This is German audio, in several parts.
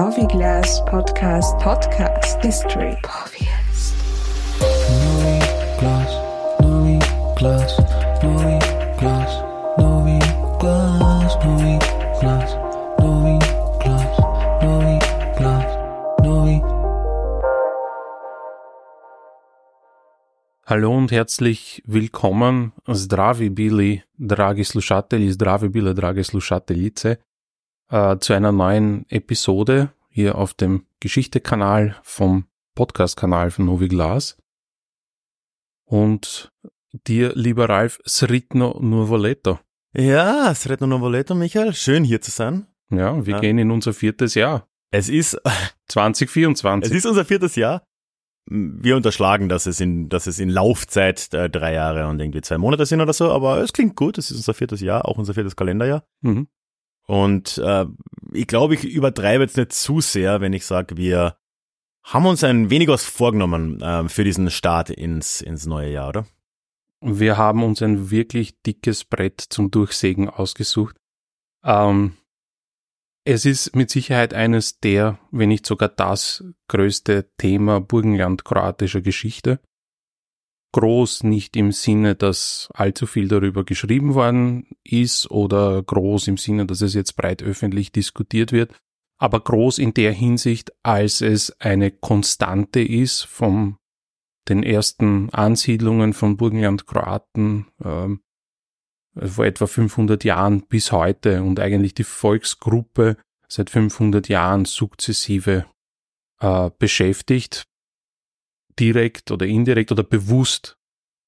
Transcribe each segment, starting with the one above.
Noviglas Podcast Podcast History Podcast. Noviglas, Noviglas, Noviglas, Noviglas, Noviglas, Noviglas, Noviglas, Noviglas. Hallo und herzlich willkommen. Zdravi bili, dragi slušatelji, zdravi bile, drage slušateljice, äh, zu einer neuen Episode hier auf dem Geschichte-Kanal vom Podcast-Kanal von Novi Glas. Und dir, lieber Ralf, Sritno Nuvoleto. Ja, Sretno Novoleto, Michael. Schön hier zu sein. Ja, wir Ja. gehen in unser viertes Jahr, Es ist, 2024. es ist unser viertes Jahr. Wir unterschlagen, dass es in, dass es in Laufzeit äh, drei Jahre und irgendwie zwei Monate sind oder so, aber es klingt gut. Es ist unser viertes Jahr, auch unser viertes Kalenderjahr. mhm. Und äh, ich glaube, ich übertreibe jetzt nicht zu sehr, wenn ich sage, wir haben uns ein wenig was vorgenommen äh, für diesen Start ins, ins neue Jahr, oder? Wir haben uns ein wirklich dickes Brett zum Durchsägen ausgesucht. Ähm, es ist mit Sicherheit eines der, wenn nicht sogar das größte Thema Burgenland kroatischer Geschichte. Groß nicht im Sinne, dass allzu viel darüber geschrieben worden ist oder groß im Sinne, dass es jetzt breit öffentlich diskutiert wird, aber groß in der Hinsicht, als es eine Konstante ist vom den ersten Ansiedlungen von Burgenland-Kroaten ähm, vor etwa 500 Jahren bis heute und eigentlich die Volksgruppe seit 500 Jahren sukzessive äh, beschäftigt, direkt oder indirekt oder bewusst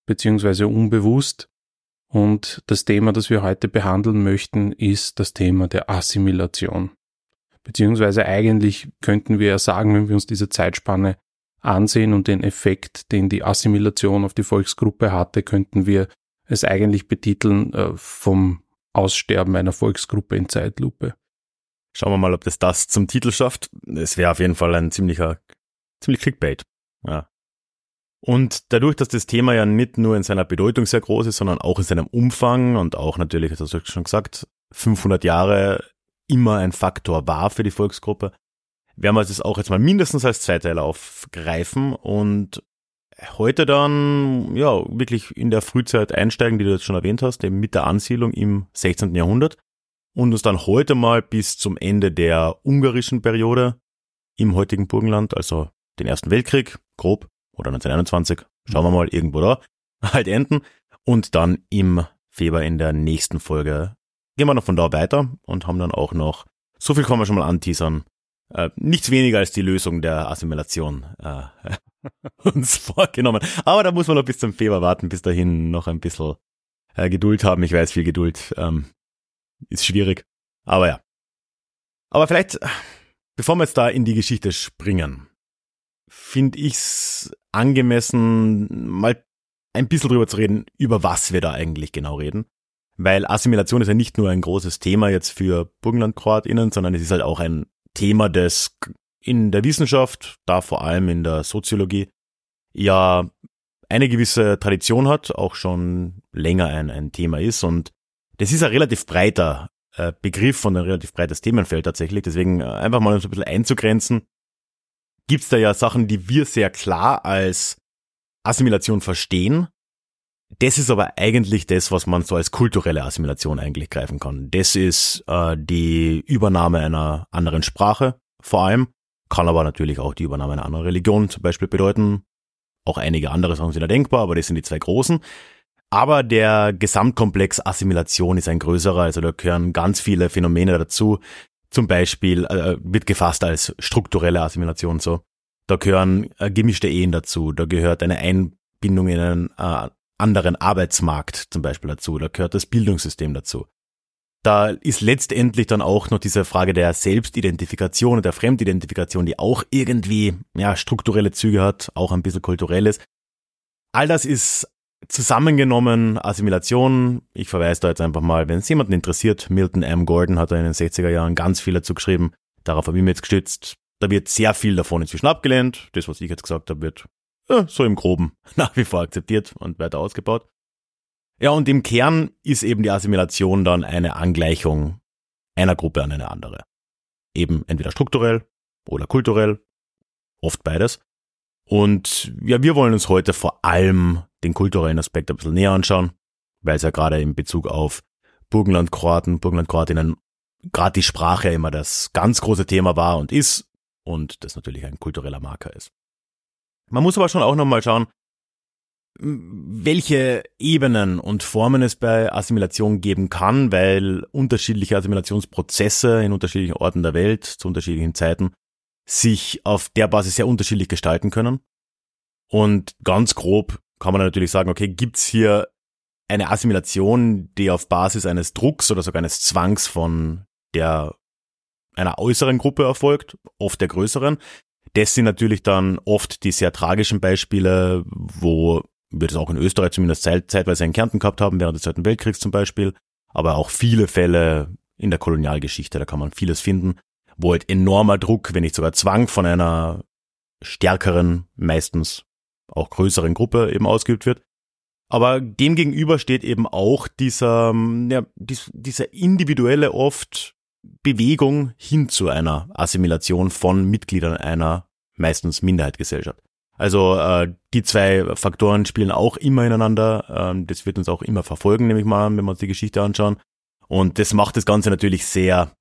beziehungsweise unbewusst. Und das Thema, das wir heute behandeln möchten, ist das Thema der Assimilation. Beziehungsweise eigentlich könnten wir ja sagen, wenn wir uns diese Zeitspanne ansehen und den Effekt, den die Assimilation auf die Volksgruppe hatte, könnten wir es eigentlich betiteln äh, vom Aussterben einer Volksgruppe in Zeitlupe. Schauen wir mal, ob das das zum Titel schafft. Es wäre auf jeden Fall ein ziemlicher, ziemlich Clickbait. Ja. Und dadurch, dass das Thema ja nicht nur in seiner Bedeutung sehr groß ist, sondern auch in seinem Umfang und auch natürlich, das hast du schon gesagt, 500 Jahre immer ein Faktor war für die Volksgruppe, werden wir das auch jetzt mal mindestens als Zweiteiler aufgreifen und heute dann, ja, wirklich in der Frühzeit einsteigen, die du jetzt schon erwähnt hast, eben mit der Ansiedlung im 16. Jahrhundert und uns dann heute mal bis zum Ende der ungarischen Periode im heutigen Burgenland, also den Ersten Weltkrieg, grob, oder 1921, schauen wir mal irgendwo da, halt enden. Und dann im Februar in der nächsten Folge gehen wir noch von da weiter und haben dann auch noch, so viel kann man schon mal anteasern, äh, nichts weniger als die Lösung der Assimilation äh, uns vorgenommen. Aber da muss man noch bis zum Februar warten, bis dahin noch ein bisschen äh, Geduld haben. Ich weiß, viel Geduld ähm, ist schwierig. Aber ja. Aber vielleicht, bevor wir jetzt da in die Geschichte springen, finde ich's angemessen, mal ein bisschen drüber zu reden, über was wir da eigentlich genau reden. Weil Assimilation ist ja nicht nur ein großes Thema jetzt für Burgenland-KroatInnen, sondern es ist halt auch ein Thema, das in der Wissenschaft, da vor allem in der Soziologie, ja eine gewisse Tradition hat, auch schon länger ein, ein Thema ist. Und das ist ein relativ breiter äh, Begriff und ein relativ breites Themenfeld tatsächlich. Deswegen äh, einfach mal so ein bisschen einzugrenzen, gibt's da ja Sachen, die wir sehr klar als Assimilation verstehen. Das ist aber eigentlich das, was man so als kulturelle Assimilation eigentlich greifen kann. Das ist äh, die Übernahme einer anderen Sprache vor allem, kann aber natürlich auch die Übernahme einer anderen Religion zum Beispiel bedeuten. Auch einige andere Sachen sind ja denkbar, aber das sind die zwei großen. Aber der Gesamtkomplex Assimilation ist ein größerer, also da gehören ganz viele Phänomene dazu. Zum Beispiel äh, wird gefasst als strukturelle Assimilation so. Da gehören äh, gemischte Ehen dazu, da gehört eine Einbindung in einen äh, anderen Arbeitsmarkt zum Beispiel dazu, da gehört das Bildungssystem dazu. Da ist letztendlich dann auch noch diese Frage der Selbstidentifikation und der Fremdidentifikation, die auch irgendwie ja, strukturelle Züge hat, auch ein bisschen kulturelles. All das ist zusammengenommen Assimilation. Ich verweise da jetzt einfach mal, wenn es jemanden interessiert, Milton M. Gordon hat da in den 60er Jahren ganz viel dazu geschrieben. Darauf habe ich mir jetzt gestützt. Da wird sehr viel davon inzwischen abgelehnt. Das, was ich jetzt gesagt habe, wird äh, so im Groben nach wie vor akzeptiert und weiter ausgebaut. Ja, und im Kern ist eben die Assimilation dann eine Angleichung einer Gruppe an eine andere. Eben entweder strukturell oder kulturell, oft beides. Und ja, wir wollen uns heute vor allem den kulturellen Aspekt ein bisschen näher anschauen, weil es ja gerade in Bezug auf Burgenland-Kroaten, Burgenland-Kroatinnen gerade die Sprache immer das ganz große Thema war und ist und das natürlich ein kultureller Marker ist. Man muss aber schon auch nochmal schauen, welche Ebenen und Formen es bei Assimilation geben kann, weil unterschiedliche Assimilationsprozesse in unterschiedlichen Orten der Welt zu unterschiedlichen Zeiten sich auf der Basis sehr unterschiedlich gestalten können. Und ganz grob kann man natürlich sagen, okay, gibt's hier eine Assimilation, die auf Basis eines Drucks oder sogar eines Zwangs von der einer äußeren Gruppe erfolgt, oft der größeren. Das sind natürlich dann oft die sehr tragischen Beispiele, wo wir das auch in Österreich zumindest zeit, zeitweise in Kärnten gehabt haben, während des Zweiten Weltkriegs zum Beispiel, aber auch viele Fälle in der Kolonialgeschichte, da kann man vieles finden, wo halt enormer Druck, wenn nicht sogar Zwang von einer stärkeren, meistens auch größeren Gruppe eben ausgeübt wird. Aber dem gegenüber steht eben auch dieser, ja, dieser individuelle oft Bewegung hin zu einer Assimilation von Mitgliedern einer meistens Minderheitsgesellschaft. Also äh, die zwei Faktoren spielen auch immer ineinander. Ähm, das wird uns auch immer verfolgen, nehme ich mal an, wenn wir uns die Geschichte anschauen. Und das macht das Ganze natürlich sehr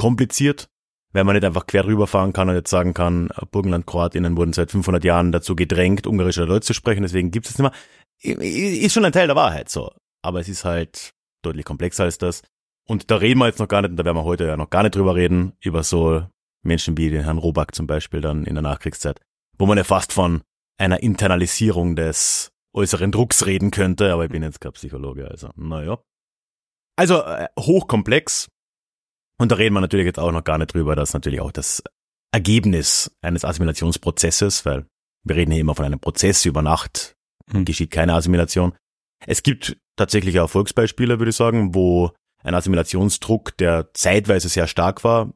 kompliziert, weil man nicht einfach quer rüberfahren kann und jetzt sagen kann, Burgenland-Kroatinnen wurden seit 500 Jahren dazu gedrängt, Ungarisch oder Deutsch zu sprechen, deswegen gibt es nicht mehr. Ist schon ein Teil der Wahrheit so. Aber es ist halt deutlich komplexer als das. Und da reden wir jetzt noch gar nicht, und da werden wir heute ja noch gar nicht drüber reden, über so Menschen wie den Herrn Robak zum Beispiel dann in der Nachkriegszeit, wo man ja fast von einer Internalisierung des äußeren Drucks reden könnte, aber ich bin jetzt kein Psychologe, also naja. Also äh, hochkomplex. Und da reden wir natürlich jetzt auch noch gar nicht drüber, dass natürlich auch das Ergebnis eines Assimilationsprozesses, weil wir reden hier immer von einem Prozess über Nacht, mhm. geschieht keine Assimilation. Es gibt tatsächlich Erfolgsbeispiele, würde ich sagen, wo ein Assimilationsdruck, der zeitweise sehr stark war,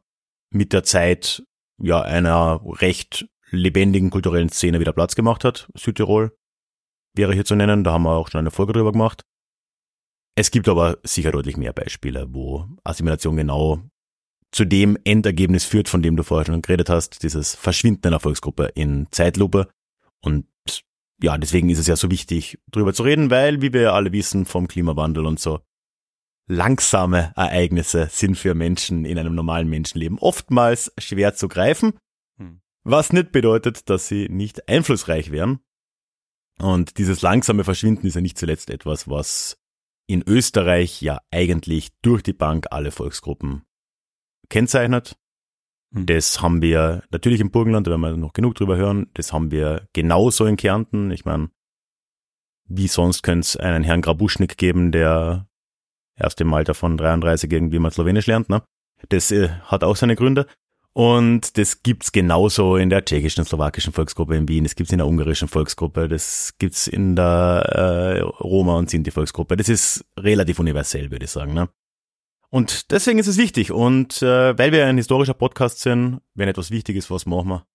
mit der Zeit ja einer recht lebendigen kulturellen Szene wieder Platz gemacht hat. Südtirol wäre hier zu nennen, da haben wir auch schon eine Folge drüber gemacht. Es gibt aber sicher deutlich mehr Beispiele, wo Assimilation genau zu dem Endergebnis führt, von dem du vorher schon geredet hast, dieses Verschwinden einer Volksgruppe in Zeitlupe. Und ja, deswegen ist es ja so wichtig, drüber zu reden, weil, wie wir ja alle wissen, vom Klimawandel und so, langsame Ereignisse sind für Menschen in einem normalen Menschenleben oftmals schwer zu greifen, hm. was nicht bedeutet, dass sie nicht einflussreich wären. Und dieses langsame Verschwinden ist ja nicht zuletzt etwas, was in Österreich ja eigentlich durch die Bank alle Volksgruppen kennzeichnet. Hm. Das haben wir natürlich im Burgenland, da werden wir noch genug drüber hören, das haben wir genauso in Kärnten. Ich meine, wie sonst könnte es einen Herrn Grabuschnik geben, der erst im Alter von 33 irgendwie mal Slowenisch lernt, ne? Das äh, hat auch seine Gründe. Und das gibt's genauso in der tschechischen, slowakischen Volksgruppe in Wien, das gibt's in der ungarischen Volksgruppe, das gibt's in der äh, Roma- und Sinti-Volksgruppe. Das ist relativ universell, würde ich sagen. Ne? Und deswegen ist es wichtig. Und äh, weil wir ein historischer Podcast sind, wenn etwas wichtig ist, was machen wir?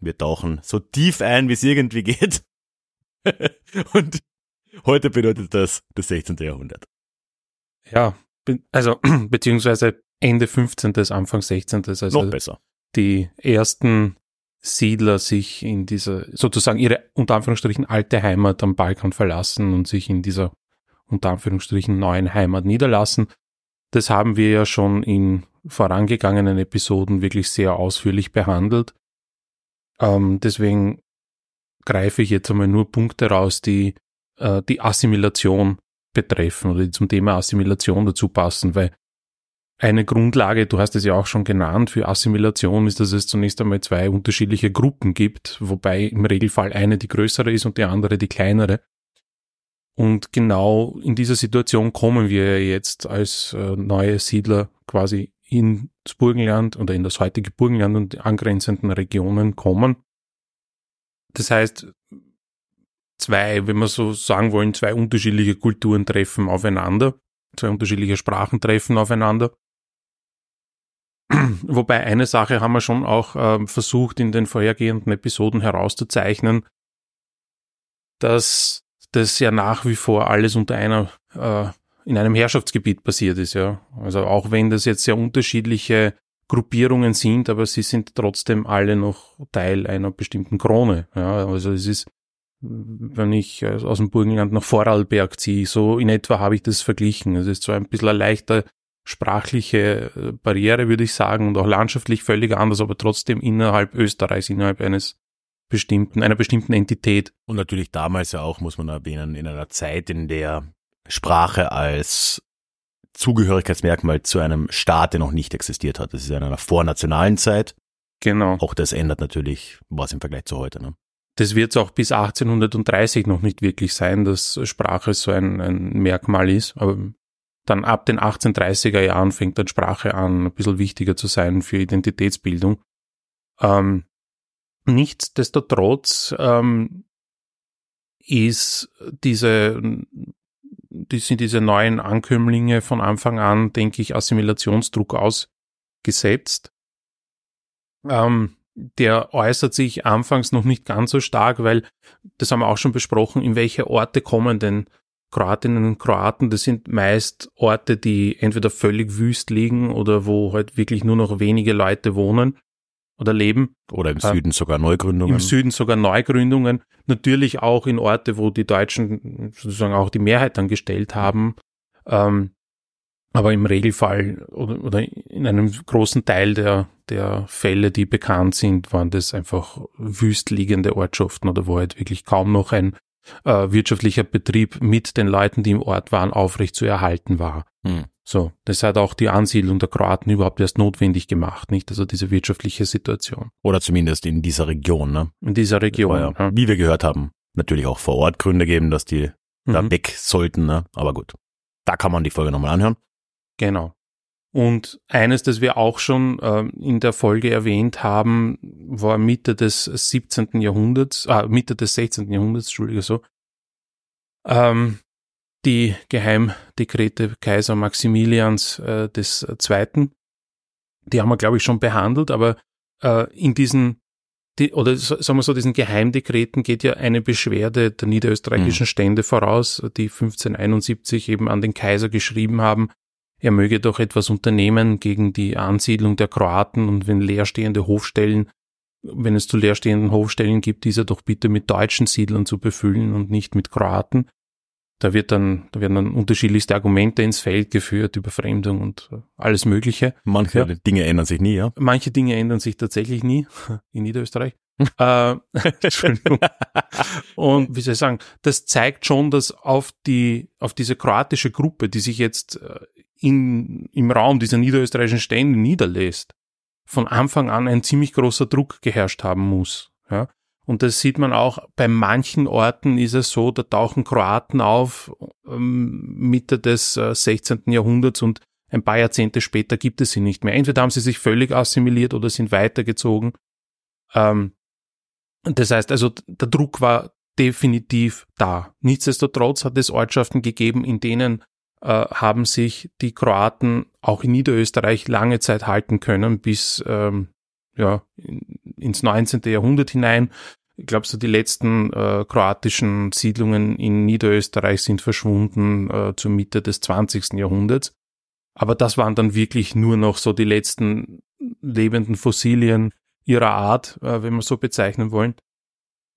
Wir tauchen so tief ein, wie es irgendwie geht. und heute bedeutet das das 16. Jahrhundert. Ja, also beziehungsweise Ende 15., Anfang 16. Also Noch besser. Die ersten Siedler sich in dieser, sozusagen ihre unter Anführungsstrichen alte Heimat am Balkan verlassen und sich in dieser unter Anführungsstrichen neuen Heimat niederlassen. Das haben wir ja schon in vorangegangenen Episoden wirklich sehr ausführlich behandelt. Ähm, deswegen greife ich jetzt einmal nur Punkte raus, die äh, die Assimilation betreffen oder die zum Thema Assimilation dazu passen, weil eine Grundlage, du hast es ja auch schon genannt, für Assimilation ist, dass es zunächst einmal zwei unterschiedliche Gruppen gibt, wobei im Regelfall eine die größere ist und die andere die kleinere. Und genau in dieser Situation kommen wir jetzt als äh, neue Siedler quasi ins Burgenland oder in das heutige Burgenland und die angrenzenden Regionen kommen. Das heißt, zwei, wenn wir so sagen wollen, zwei unterschiedliche Kulturen treffen aufeinander, zwei unterschiedliche Sprachen treffen aufeinander. Wobei eine Sache haben wir schon auch äh, versucht in den vorhergehenden Episoden herauszuzeichnen, dass das ja nach wie vor alles unter einer äh, in einem Herrschaftsgebiet passiert ist, ja. Also auch wenn das jetzt sehr unterschiedliche Gruppierungen sind, aber sie sind trotzdem alle noch Teil einer bestimmten Krone. Ja, also es ist, wenn ich aus dem Burgenland nach Vorarlberg ziehe, so in etwa habe ich das verglichen. Es ist zwar ein bisschen eine leichter sprachliche äh, Barriere, würde ich sagen, und auch landschaftlich völlig anders, aber trotzdem innerhalb Österreichs, innerhalb eines bestimmten, einer bestimmten Entität. Und natürlich damals ja auch, muss man erwähnen, in einer Zeit, in der Sprache als Zugehörigkeitsmerkmal zu einem Staat noch nicht existiert hat. Das ist in einer vornationalen Zeit. Genau. Auch das ändert natürlich was im Vergleich zu heute. Ne? Das wird es auch bis 1830 noch nicht wirklich sein, dass Sprache so ein, ein Merkmal ist. Aber dann ab den 1830er Jahren fängt dann Sprache an, ein bisschen wichtiger zu sein für Identitätsbildung. Ähm, nichtsdestotrotz ähm, ist diese, die sind diese neuen Ankömmlinge von Anfang an, denke ich, Assimilationsdruck ausgesetzt. Ähm, der äußert sich anfangs noch nicht ganz so stark, weil, das haben wir auch schon besprochen, in welche Orte kommen denn Kroatinnen und Kroaten, das sind meist Orte, die entweder völlig wüst liegen oder wo halt wirklich nur noch wenige Leute wohnen oder leben. Oder im Süden äh, sogar Neugründungen. Im Süden sogar Neugründungen. Natürlich auch in Orte, wo die Deutschen sozusagen auch die Mehrheit dann gestellt haben. Ähm, aber im Regelfall oder, oder in einem großen Teil der, der Fälle, die bekannt sind, waren das einfach wüst liegende Ortschaften oder wo halt wirklich kaum noch ein äh, wirtschaftlicher Betrieb mit den Leuten, die im Ort waren, aufrecht zu erhalten war. Hm. So, das hat auch die Ansiedlung der Kroaten überhaupt erst notwendig gemacht, nicht? Also diese wirtschaftliche Situation. Oder zumindest in dieser Region, ne? In dieser Region. Ja, ja. Wie wir gehört haben, natürlich auch vor Ort Gründe geben, dass die mhm. da weg sollten, ne? Aber gut. Da kann man die Folge nochmal anhören. Genau. Und eines, das wir auch schon äh, in der Folge erwähnt haben, war Mitte des 17. Jahrhunderts, äh, Mitte des 16. Jahrhunderts, Entschuldige so, ähm, die Geheimdekrete Kaiser Maximilians äh, des Zweiten. Die haben wir, glaube ich, schon behandelt, aber äh, in diesen, die, oder sagen wir so, diesen Geheimdekreten geht ja eine Beschwerde der niederösterreichischen mhm. Stände voraus, die 1571 eben an den Kaiser geschrieben haben, er möge doch etwas unternehmen gegen die Ansiedlung der Kroaten und wenn leerstehende Hofstellen, wenn es zu leerstehenden Hofstellen gibt, diese doch bitte mit deutschen Siedlern zu befüllen und nicht mit Kroaten. Da wird dann, da werden dann unterschiedlichste Argumente ins Feld geführt über Fremdung und alles Mögliche. Manche ja. Dinge ändern sich nie, ja. Manche Dinge ändern sich tatsächlich nie in Niederösterreich. äh, Entschuldigung. Und wie soll ich sagen, das zeigt schon, dass auf die, auf diese kroatische Gruppe, die sich jetzt äh, in, im Raum dieser niederösterreichischen Stände niederlässt, von Anfang an ein ziemlich großer Druck geherrscht haben muss. Ja? Und das sieht man auch bei manchen Orten ist es so, da tauchen Kroaten auf ähm, Mitte des äh, 16. Jahrhunderts und ein paar Jahrzehnte später gibt es sie nicht mehr. Entweder haben sie sich völlig assimiliert oder sind weitergezogen. Ähm, das heißt also, der Druck war definitiv da. Nichtsdestotrotz hat es Ortschaften gegeben, in denen äh, haben sich die Kroaten auch in Niederösterreich lange Zeit halten können, bis ähm, ja, ins 19. Jahrhundert hinein. Ich glaube, so die letzten äh, kroatischen Siedlungen in Niederösterreich sind verschwunden äh, zur Mitte des 20. Jahrhunderts. Aber das waren dann wirklich nur noch so die letzten lebenden Fossilien ihrer Art, äh, wenn wir so bezeichnen wollen.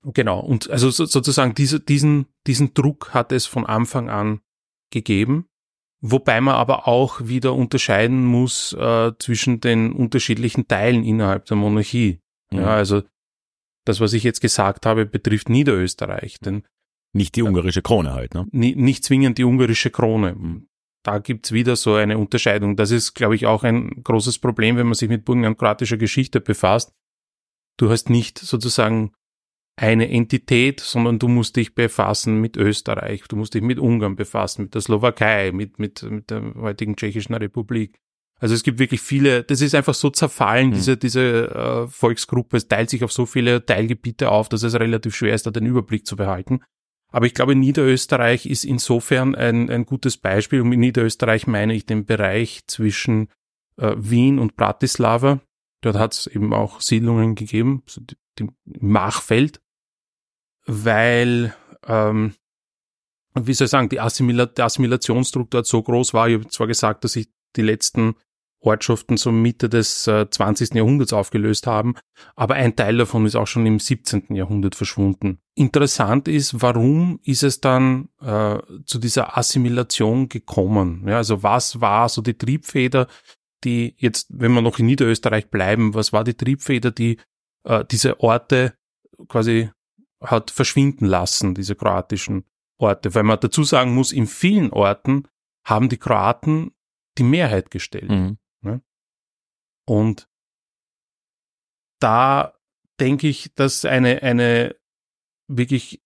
Genau. Und also so, sozusagen diese, diesen, diesen Druck hat es von Anfang an gegeben. Wobei man aber auch wieder unterscheiden muss äh, zwischen den unterschiedlichen Teilen innerhalb der Monarchie. Ja. ja, also das, was ich jetzt gesagt habe, betrifft Niederösterreich. Denn nicht die ungarische Krone halt, ne? Nicht zwingend die ungarische Krone. Da gibt's wieder so eine Unterscheidung. Das ist, glaube ich, auch ein großes Problem, wenn man sich mit burgenlandkroatischer Geschichte befasst. Du hast nicht sozusagen eine Entität, sondern du musst dich befassen mit Österreich, du musst dich mit Ungarn befassen, mit der Slowakei, mit, mit, mit der heutigen Tschechischen Republik. Also es gibt wirklich viele, das ist einfach so zerfallen, mhm. diese, diese äh, Volksgruppe, es teilt sich auf so viele Teilgebiete auf, dass es relativ schwer ist, da den Überblick zu behalten. Aber ich glaube, Niederösterreich ist insofern ein, ein gutes Beispiel. Und mit Niederösterreich meine ich den Bereich zwischen äh, Wien und Bratislava. Dort hat es eben auch Siedlungen gegeben, so die, die Machfeld, weil, ähm, wie soll ich sagen, die Assimila der Assimilationsdruck dort so groß war. Ich habe zwar gesagt, dass sich die letzten Ortschaften so Mitte des äh, 20. Jahrhunderts aufgelöst haben, aber ein Teil davon ist auch schon im 17. Jahrhundert verschwunden. Interessant ist, warum ist es dann äh, zu dieser Assimilation gekommen? Ja, also was war so die Triebfeder, die jetzt, wenn wir noch in Niederösterreich bleiben, was war die Triebfeder, die äh, diese Orte quasi hat verschwinden lassen, diese kroatischen Orte? Weil man dazu sagen muss, in vielen Orten haben die Kroaten die Mehrheit gestellt. Mhm. Ne? Und da denke ich, dass eine, eine wirklich,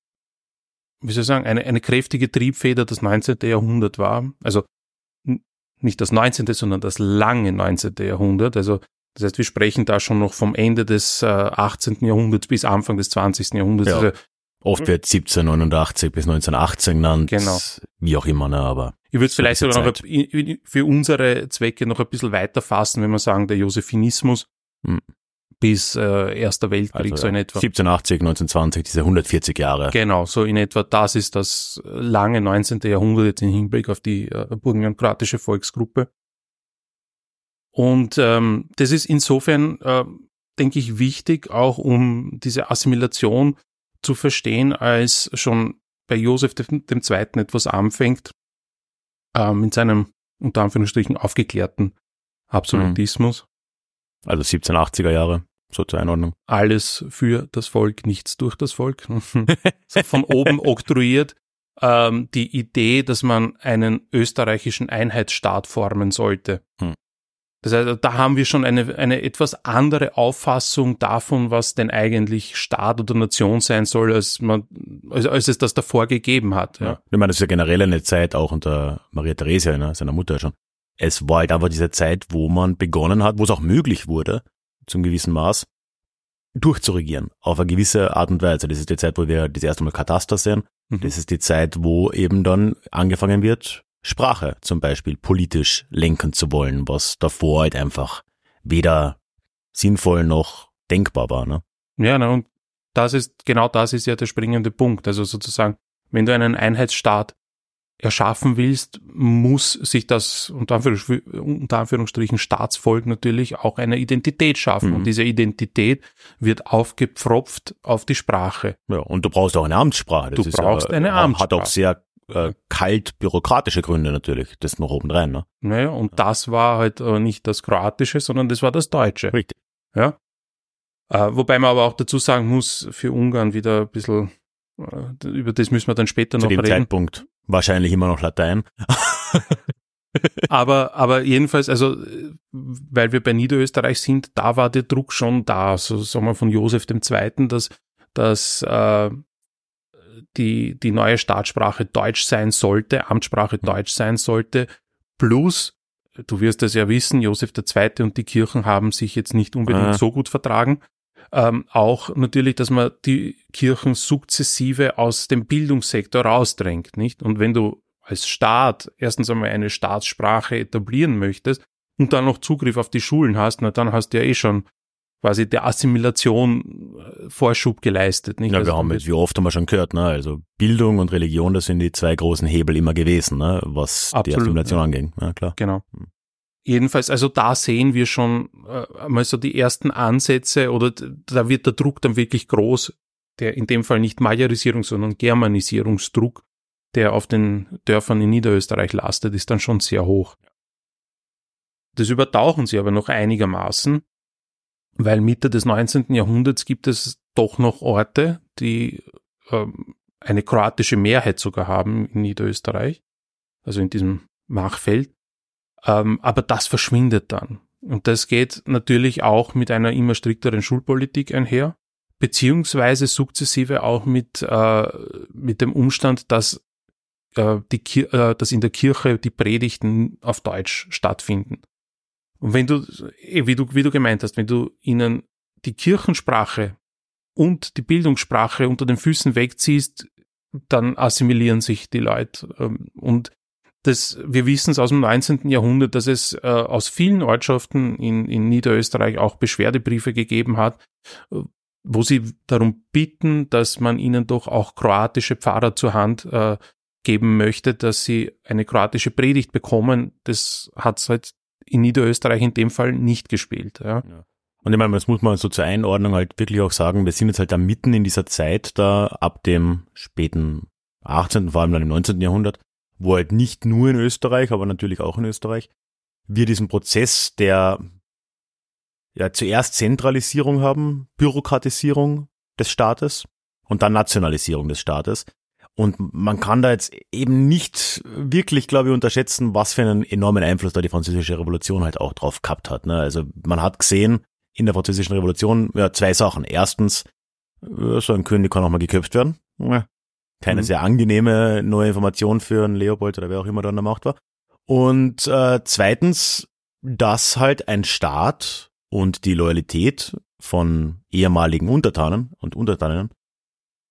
wie soll ich sagen, eine, eine kräftige Triebfeder das 19. Jahrhundert war. Also nicht das 19., sondern das lange 19. Jahrhundert. Also das heißt, wir sprechen da schon noch vom Ende des äh, 18. Jahrhunderts bis Anfang des 20. Jahrhunderts. Ja. Also Oft wird 1789 bis 1918 genannt. Genau. Wie auch immer, ne, aber. Ich würde es vielleicht sogar noch für unsere Zwecke noch ein bisschen weiter fassen, wenn wir sagen, der Josephinismus Hm. bis äh, Erster Weltkrieg, Also, so in etwa. 1780, 1920, diese 140 Jahre. Genau, so in etwa das ist das lange 19. Jahrhundert jetzt im Hinblick auf die äh, burgenlandkroatische Volksgruppe. Und ähm, das ist insofern, äh, denke ich, wichtig, auch um diese Assimilation zu verstehen, als schon bei Josef II. etwas anfängt, äh, mit seinem unter Anführungsstrichen aufgeklärten Absolutismus. Also 1780er Jahre, so zur Einordnung. alles für das Volk, nichts durch das Volk. so von oben oktroyiert ähm, die Idee, dass man einen österreichischen Einheitsstaat formen sollte. Hm. Das heißt, da haben wir schon eine, eine etwas andere Auffassung davon, was denn eigentlich Staat oder Nation sein soll, als man, als, als es das davor gegeben hat. Ja. Ja. Ich meine, das ist ja generell eine Zeit, auch unter Maria Theresia, ne, seiner Mutter schon. Es war halt einfach diese Zeit, wo man begonnen hat, wo es auch möglich wurde, zum gewissen Maß, durchzuregieren, auf eine gewisse Art und Weise. Das ist die Zeit, wo wir das erste Mal Kataster sehen. Mhm. Das ist die Zeit, wo eben dann angefangen wird, Sprache zum Beispiel politisch lenken zu wollen, was davor halt einfach weder sinnvoll noch denkbar war. Ne? Ja, na, und das ist, genau das ist ja der springende Punkt. Also sozusagen, wenn du einen Einheitsstaat erschaffen willst, muss sich das unter, Anführungs unter Anführungsstrichen Staatsvolk natürlich auch eine Identität schaffen. Mhm. Und diese Identität wird aufgepfropft auf die Sprache. Ja, und du brauchst auch eine Amtssprache. Das Du brauchst ja, eine Hat auch Amtssprache. sehr äh, kalt bürokratische Gründe natürlich. Das noch obendrein. Ne? Naja, und das war halt äh, nicht das Kroatische, sondern das war das Deutsche. Richtig. Ja. Äh, wobei man aber auch dazu sagen muss, für Ungarn wieder ein bisschen, äh, über das müssen wir dann später Zu noch dem reden. Zeitpunkt wahrscheinlich immer noch Latein. Aber, aber jedenfalls, also, weil wir bei Niederösterreich sind, da war der Druck schon da, so sagen wir von Josef II., dass, dass äh, die, die neue Staatssprache Deutsch sein sollte, Amtssprache Deutsch sein sollte, plus, du wirst das ja wissen, Josef II. und die Kirchen haben sich jetzt nicht unbedingt Ah. so gut vertragen. Ähm, auch natürlich, dass man die Kirchen sukzessive aus dem Bildungssektor rausdrängt, nicht? Und wenn du als Staat erstens einmal eine Staatssprache etablieren möchtest und dann noch Zugriff auf die Schulen hast, na dann hast du ja eh schon quasi der Assimilation äh, Vorschub geleistet, nicht? Ja, Also wir haben du jetzt, wie oft haben wir schon gehört, ne? Also Bildung und Religion, das sind die zwei großen Hebel immer gewesen, ne? Was die Absolut, Assimilation ja. anging. Ja, klar. Genau. Hm. Jedenfalls, also da sehen wir schon äh, einmal so die ersten Ansätze oder da wird der Druck dann wirklich groß, der in dem Fall nicht Majorisierung, sondern Germanisierungsdruck, der auf den Dörfern in Niederösterreich lastet, ist dann schon sehr hoch. Das übertauchen sie aber noch einigermaßen, weil Mitte des 19. Jahrhunderts gibt es doch noch Orte, die ähm, eine kroatische Mehrheit sogar haben in Niederösterreich, also in diesem Machfeld. Ähm, aber das verschwindet dann. Und das geht natürlich auch mit einer immer strikteren Schulpolitik einher, beziehungsweise sukzessive auch mit, äh, mit dem Umstand, dass, äh, die, äh, dass in der Kirche die Predigten auf Deutsch stattfinden. Und wenn du, eh, wie du, wie du gemeint hast, wenn du ihnen die Kirchensprache und die Bildungssprache unter den Füßen wegziehst, dann assimilieren sich die Leute. Ähm, Und das, wir wissen es aus dem 19. Jahrhundert, dass es äh, aus vielen Ortschaften in, in Niederösterreich auch Beschwerdebriefe gegeben hat, äh, wo sie darum bitten, dass man ihnen doch auch kroatische Pfarrer zur Hand äh, geben möchte, dass sie eine kroatische Predigt bekommen. Das hat es halt in Niederösterreich in dem Fall nicht gespielt. Ja. Und ich meine, das muss man so zur Einordnung halt wirklich auch sagen, wir sind jetzt halt da mitten in dieser Zeit da ab dem späten 18., vor allem dann im 19. Jahrhundert, wo halt nicht nur in Österreich, aber natürlich auch in Österreich, wir diesen Prozess der ja zuerst Zentralisierung haben, Bürokratisierung des Staates und dann Nationalisierung des Staates. Und man kann da jetzt eben nicht wirklich, glaube ich, unterschätzen, was für einen enormen Einfluss da die französische Revolution halt auch drauf gehabt hat. Ne? Also man hat gesehen in der französischen Revolution ja, zwei Sachen. Erstens, so ein König kann auch mal geköpft werden. Keine mhm. sehr angenehme neue Information für einen Leopold oder wer auch immer da an der Macht war. Und äh, zweitens, dass halt ein Staat und die Loyalität von ehemaligen Untertanen und Untertaninnen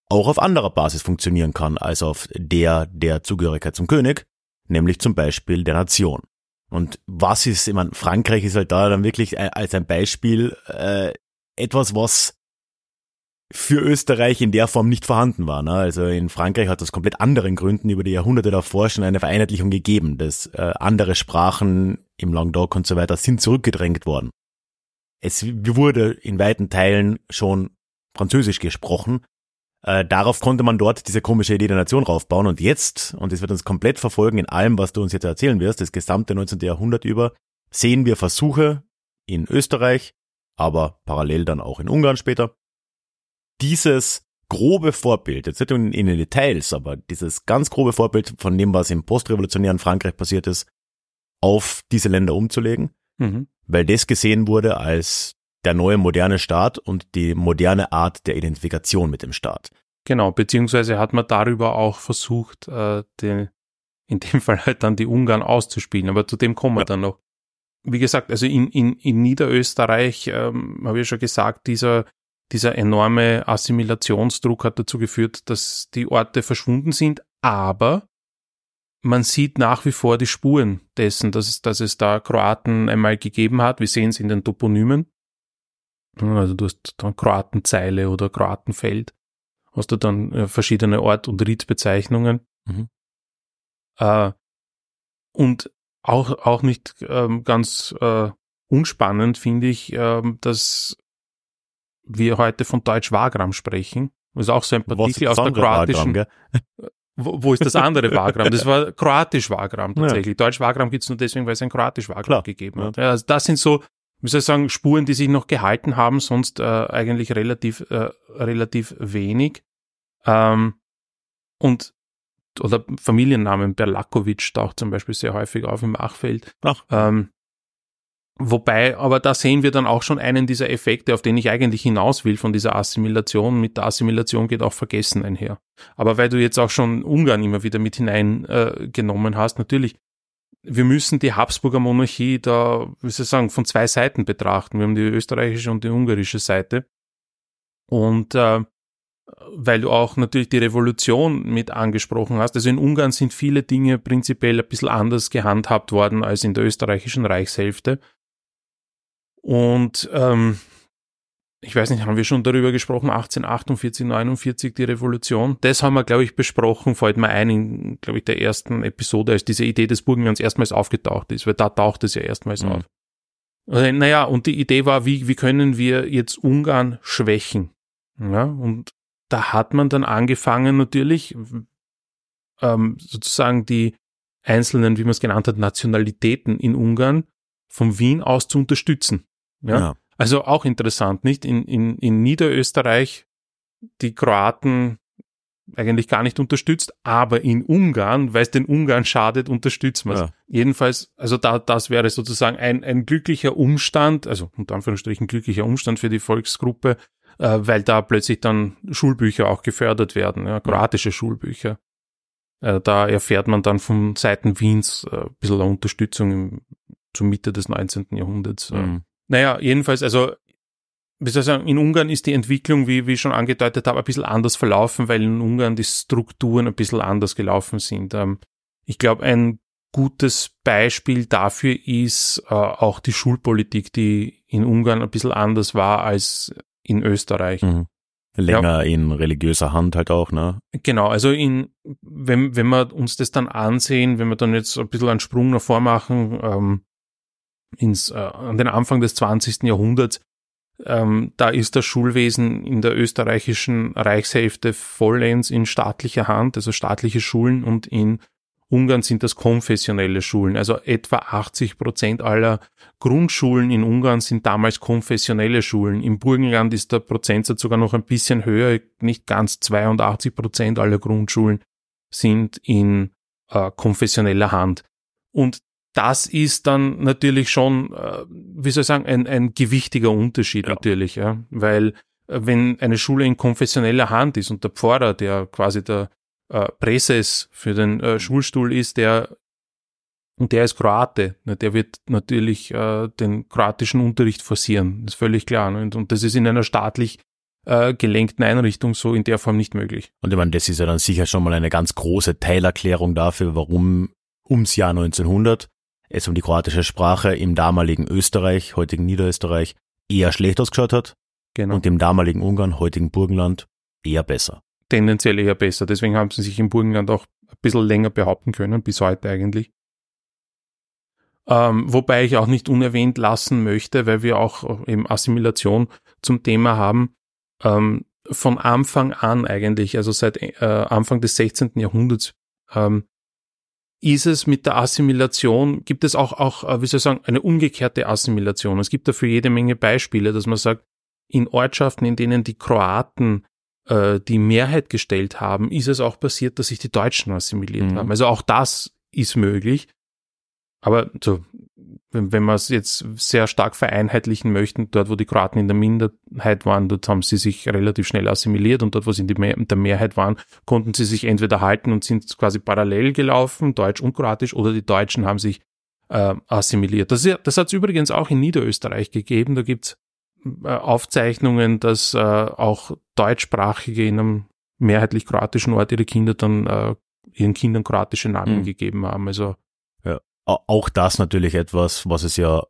auch auf anderer Basis funktionieren kann als auf der der Zugehörigkeit zum König, nämlich zum Beispiel der Nation. Und was ist, ich meine, Frankreich ist halt da dann wirklich als ein Beispiel äh, etwas, was für Österreich in der Form nicht vorhanden war. Ne? Also in Frankreich hat das komplett anderen Gründen über die Jahrhunderte davor schon eine Vereinheitlichung gegeben. dass äh, andere Sprachen im Languedoc und so weiter sind zurückgedrängt worden. Es wurde in weiten Teilen schon Französisch gesprochen. Äh, darauf konnte man dort diese komische Idee der Nation raufbauen. Und jetzt, und das wird uns komplett verfolgen in allem, was du uns jetzt erzählen wirst, das gesamte 19. Jahrhundert über, sehen wir Versuche in Österreich, aber parallel dann auch in Ungarn später, dieses grobe Vorbild, jetzt nicht in, in den Details, aber dieses ganz grobe Vorbild von dem, was im postrevolutionären Frankreich passiert ist, auf diese Länder umzulegen, mhm. weil das gesehen wurde als der neue moderne Staat und die moderne Art der Identifikation mit dem Staat. Genau, beziehungsweise hat man darüber auch versucht, äh, den, in dem Fall halt dann die Ungarn auszuspielen, aber zu dem kommen wir ja. dann noch. Wie gesagt, also in, in, in Niederösterreich, ähm, habe ich schon gesagt, dieser dieser enorme Assimilationsdruck hat dazu geführt, dass die Orte verschwunden sind, aber man sieht nach wie vor die Spuren dessen, dass es, dass es da Kroaten einmal gegeben hat. Wir sehen es in den Toponymen. Also du hast dann Kroatenzeile oder Kroatenfeld. Hast du dann äh, verschiedene Ort- und Riedbezeichnungen. Mhm. Äh, und auch, auch nicht ähm, ganz äh, unspannend finde ich, ähm, dass wir heute von Deutsch Wagram sprechen. Das ist auch so ein Partikel aus der kroatischen. Wagram, wo, wo ist das andere Wagram? Das war kroatisch Wagram tatsächlich. Ja. Deutsch Wagram gibt's nur deswegen, weil es ein kroatisch Wagram Klar. gegeben hat. Ja, also das sind so, wie soll ich sagen, Spuren, die sich noch gehalten haben, sonst äh, eigentlich relativ, äh, relativ wenig. Ähm, und oder Familiennamen Berlakovic taucht zum Beispiel sehr häufig auf im Achfeld. Ach. Ähm, Wobei, aber da sehen wir dann auch schon einen dieser Effekte, auf den ich eigentlich hinaus will von dieser Assimilation. Mit der Assimilation geht auch Vergessen einher. Aber weil du jetzt auch schon Ungarn immer wieder mit hineingenommen äh, hast, natürlich, wir müssen die Habsburger Monarchie da, wie soll ich sagen, von zwei Seiten betrachten. Wir haben die österreichische und die ungarische Seite. Und äh, weil du auch natürlich die Revolution mit angesprochen hast. Also in Ungarn sind viele Dinge prinzipiell ein bisschen anders gehandhabt worden als in der österreichischen Reichshälfte. Und ähm, ich weiß nicht, haben wir schon darüber gesprochen, 1848, 49, die Revolution. Das haben wir, glaube ich, besprochen, fällt mir ein, in, glaube ich, der ersten Episode, als diese Idee des Burgenlands erstmals aufgetaucht ist, weil da taucht es ja erstmals mhm. auf. Also, naja, und die Idee war, wie, wie können wir jetzt Ungarn schwächen? Ja, und da hat man dann angefangen, natürlich, ähm, sozusagen die einzelnen, wie man es genannt hat, Nationalitäten in Ungarn von Wien aus zu unterstützen. Ja? ja. Also auch interessant, nicht? In, in, in Niederösterreich die Kroaten eigentlich gar nicht unterstützt, aber in Ungarn, weil es den Ungarn schadet, unterstützt man es. Ja. Jedenfalls, also da, das wäre sozusagen ein, ein glücklicher Umstand, also unter Anführungsstrichen glücklicher Umstand für die Volksgruppe, äh, weil da plötzlich dann Schulbücher auch gefördert werden, ja, kroatische Schulbücher. Äh, da erfährt man dann von Seiten Wiens äh, ein bisschen Unterstützung im, zur Mitte des 19. Jahrhunderts. Mhm. Naja, jedenfalls, also, wie soll ich sagen, in Ungarn ist die Entwicklung, wie, wie ich schon angedeutet habe, ein bisschen anders verlaufen, weil in Ungarn die Strukturen ein bisschen anders gelaufen sind. Ähm, ich glaube, ein gutes Beispiel dafür ist äh, auch die Schulpolitik, die in Ungarn ein bisschen anders war als in Österreich. Mhm. Länger ja. in religiöser Hand halt auch, ne? Genau, also in, wenn, wenn wir uns das dann ansehen, wenn wir dann jetzt ein bisschen einen Sprung nach vor machen, ähm, ins, äh, an den Anfang des 20. Jahrhunderts, ähm, da ist das Schulwesen in der österreichischen Reichshälfte vollends in staatlicher Hand, also staatliche Schulen und in Ungarn sind das konfessionelle Schulen. Also etwa 80 Prozent aller Grundschulen in Ungarn sind damals konfessionelle Schulen. Im Burgenland ist der Prozentsatz sogar noch ein bisschen höher, nicht ganz 82 Prozent aller Grundschulen sind in äh, konfessioneller Hand. Und das ist dann natürlich schon, äh, wie soll ich sagen, ein, ein gewichtiger Unterschied ja. natürlich, ja, weil äh, wenn eine Schule in konfessioneller Hand ist und der Pfarrer, der quasi der äh, Präses für den äh, Schulstuhl ist, der und der ist Kroate, ne, der wird natürlich äh, den kroatischen Unterricht forcieren, das ist völlig klar. Ne? Und, und das ist in einer staatlich äh, gelenkten Einrichtung so in der Form nicht möglich. Und ich meine, das ist ja dann sicher schon mal eine ganz große Teilerklärung dafür, warum ums Jahr 1900 es um die kroatische Sprache im damaligen Österreich, heutigen Niederösterreich, eher schlecht ausgeschaut hat Genau. und im damaligen Ungarn, heutigen Burgenland eher besser. tendenziell eher besser. Deswegen haben sie sich im Burgenland auch ein bisschen länger behaupten können, bis heute eigentlich. Ähm, wobei ich auch nicht unerwähnt lassen möchte, weil wir auch eben Assimilation zum Thema haben. Ähm, von Anfang an eigentlich, also seit äh, Anfang des 16. Jahrhunderts, ähm, ist es mit der Assimilation, gibt es auch, auch, äh, wie soll ich sagen, eine umgekehrte Assimilation. Es gibt dafür jede Menge Beispiele, dass man sagt, in Ortschaften, in denen die Kroaten äh, die Mehrheit gestellt haben, ist es auch passiert, dass sich die Deutschen assimiliert Mhm. haben. Also auch das ist möglich. Aber so, wenn, wenn wir es jetzt sehr stark vereinheitlichen möchten, dort wo die Kroaten in der Minderheit waren, dort haben sie sich relativ schnell assimiliert und dort wo sie in Mehr, der Mehrheit waren, konnten sie sich entweder halten und sind quasi parallel gelaufen, Deutsch und Kroatisch, oder die Deutschen haben sich äh, assimiliert. Das, das hat es übrigens auch in Niederösterreich gegeben. Da gibt's äh, Aufzeichnungen, dass äh, auch Deutschsprachige in einem mehrheitlich kroatischen Ort ihre Kinder dann äh, ihren Kindern kroatische Namen Mhm. gegeben haben. Also Auch das natürlich etwas, was es ja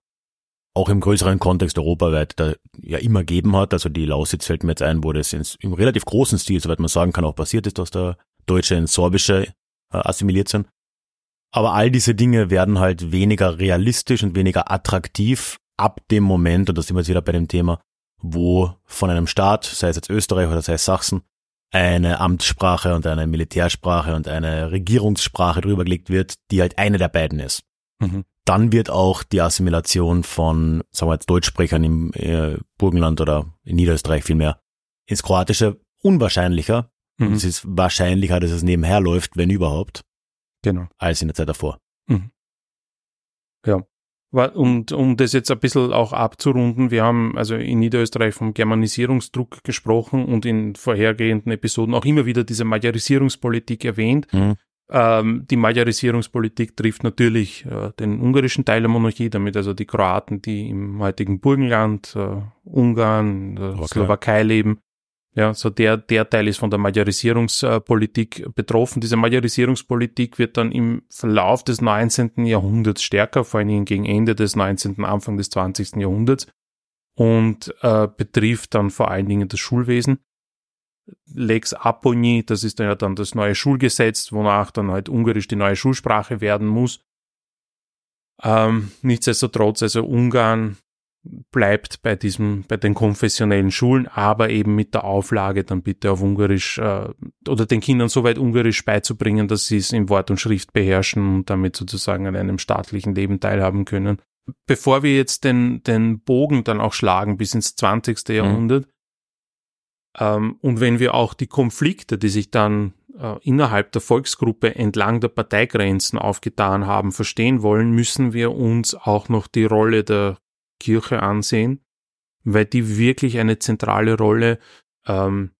auch im größeren Kontext europaweit da ja immer gegeben hat. Also die Lausitz fällt mir jetzt ein, wo das ins, im relativ großen Stil, soweit man sagen kann, auch passiert ist, dass der Deutsche ins Sorbische äh, assimiliert sind. Aber all diese Dinge werden halt weniger realistisch und weniger attraktiv ab dem Moment, und da sind wir jetzt wieder bei dem Thema, wo von einem Staat, sei es jetzt Österreich oder sei es Sachsen, eine Amtssprache und eine Militärsprache und eine Regierungssprache drüber gelegt wird, die halt eine der beiden ist. Mhm. Dann wird auch die Assimilation von, sagen wir jetzt, Deutschsprechern im äh, Burgenland oder in Niederösterreich vielmehr ins Kroatische unwahrscheinlicher. Und mhm, es ist wahrscheinlicher, dass es nebenher läuft, wenn überhaupt, genau. als in der Zeit davor. Wa- Und um das jetzt ein bisschen auch abzurunden, wir haben also in Niederösterreich vom Germanisierungsdruck gesprochen und in vorhergehenden Episoden auch immer wieder diese Majorisierungspolitik erwähnt. Mhm. Ähm, die Majorisierungspolitik trifft natürlich äh, den ungarischen Teil der Monarchie, damit also die Kroaten, die im heutigen Burgenland, äh, Ungarn, der Slowakei. Slowakei leben. Ja, so der, der Teil ist von der Majorisierungspolitik betroffen. Diese Majorisierungspolitik wird dann im Verlauf des 19. Jahrhunderts stärker, vor allen Dingen gegen Ende des 19., Anfang des 20. Jahrhunderts und äh, betrifft dann vor allen Dingen das Schulwesen. Lex Aponi, das ist dann ja dann das neue Schulgesetz, wonach dann halt Ungarisch die neue Schulsprache werden muss. Ähm, nichtsdestotrotz, also Ungarn bleibt bei diesem, bei den konfessionellen Schulen, aber eben mit der Auflage dann bitte auf Ungarisch äh, oder den Kindern soweit Ungarisch beizubringen, dass sie es in Wort und Schrift beherrschen und damit sozusagen an einem staatlichen Leben teilhaben können. Bevor wir jetzt den, den Bogen dann auch schlagen bis ins 20. Jahrhundert, ähm, und wenn wir auch die Konflikte, die sich dann äh, innerhalb der Volksgruppe entlang der Parteigrenzen aufgetan haben, verstehen wollen, müssen wir uns auch noch die Rolle der Kirche ansehen, weil die wirklich eine zentrale Rolle ähm,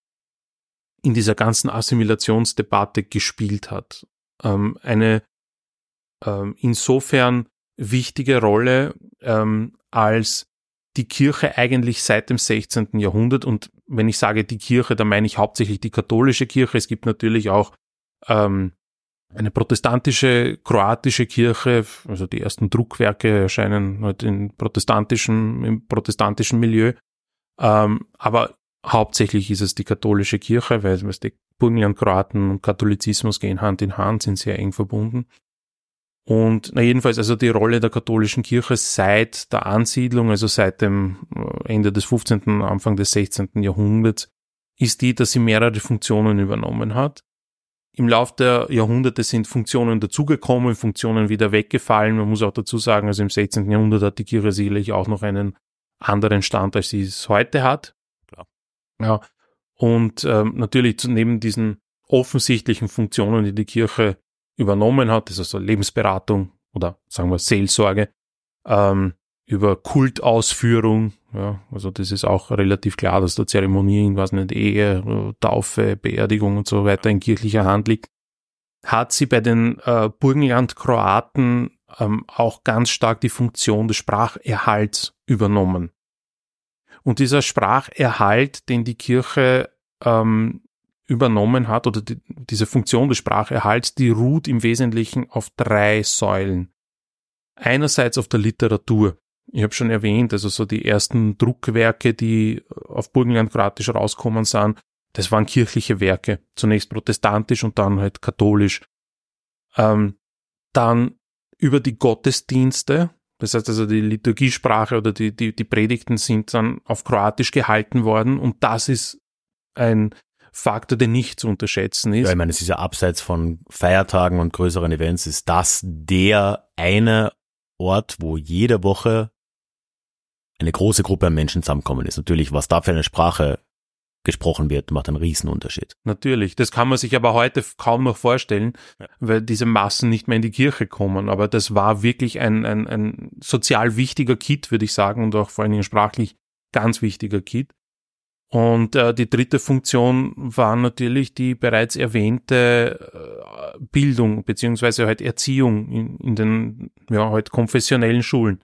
in dieser ganzen Assimilationsdebatte gespielt hat. Ähm, eine ähm, insofern wichtige Rolle, ähm, als die Kirche eigentlich seit dem 16. Jahrhundert und wenn ich sage die Kirche, dann meine ich hauptsächlich die katholische Kirche. Es gibt natürlich auch ähm, eine protestantische, kroatische Kirche, also die ersten Druckwerke erscheinen halt in protestantischem, im protestantischen Milieu. Ähm, aber hauptsächlich ist es die katholische Kirche, weil weißt, die Burgenland, Kroaten und Katholizismus gehen Hand in Hand, sind sehr eng verbunden. Und na jedenfalls also die Rolle der katholischen Kirche seit der Ansiedlung, also seit dem äh, Ende des 15., Anfang des 16. Jahrhunderts, ist die, dass sie mehrere Funktionen übernommen hat. Im Lauf der Jahrhunderte sind Funktionen dazugekommen, Funktionen wieder weggefallen. Man muss auch dazu sagen, also im 16. Jahrhundert hat die Kirche sicherlich auch noch einen anderen Stand, als sie es heute hat. Klar. Ja. Und ähm, natürlich neben diesen offensichtlichen Funktionen, die die Kirche übernommen hat, ist also Lebensberatung oder sagen wir Seelsorge, ähm, über Kultausführung, ja, also das ist auch relativ klar, dass da Zeremonien, was nicht, Ehe, Taufe, Beerdigung und so weiter in kirchlicher Hand liegt, hat sie bei den äh, Burgenland-Kroaten ähm, auch ganz stark die Funktion des Spracherhalts übernommen. Und dieser Spracherhalt, den die Kirche ähm, übernommen hat oder die, diese Funktion des Spracherhalts, die ruht im Wesentlichen auf drei Säulen. Einerseits auf der Literatur. Ich habe schon erwähnt, also so die ersten Druckwerke, die auf Burgenland-Kroatisch rauskommen sind, das waren kirchliche Werke. Zunächst protestantisch und dann halt katholisch. Ähm, dann über die Gottesdienste, das heißt also die Liturgiesprache oder die, die, die Predigten sind dann auf Kroatisch gehalten worden und das ist ein Faktor, der nicht zu unterschätzen ist. Ja, ich meine, es ist ja abseits von Feiertagen und größeren Events, ist das der eine Ort, wo jede Woche eine große Gruppe an Menschen zusammenkommen ist. Natürlich, was da für eine Sprache gesprochen wird, macht einen Riesenunterschied. Natürlich. Das kann man sich aber heute kaum noch vorstellen, ja. weil diese Massen nicht mehr in die Kirche kommen. Aber das war wirklich ein, ein, ein sozial wichtiger Kit, würde ich sagen, und auch vor allen Dingen sprachlich ganz wichtiger Kit. Und äh, die dritte Funktion war natürlich die bereits erwähnte äh, Bildung beziehungsweise halt Erziehung in, in den ja halt konfessionellen Schulen.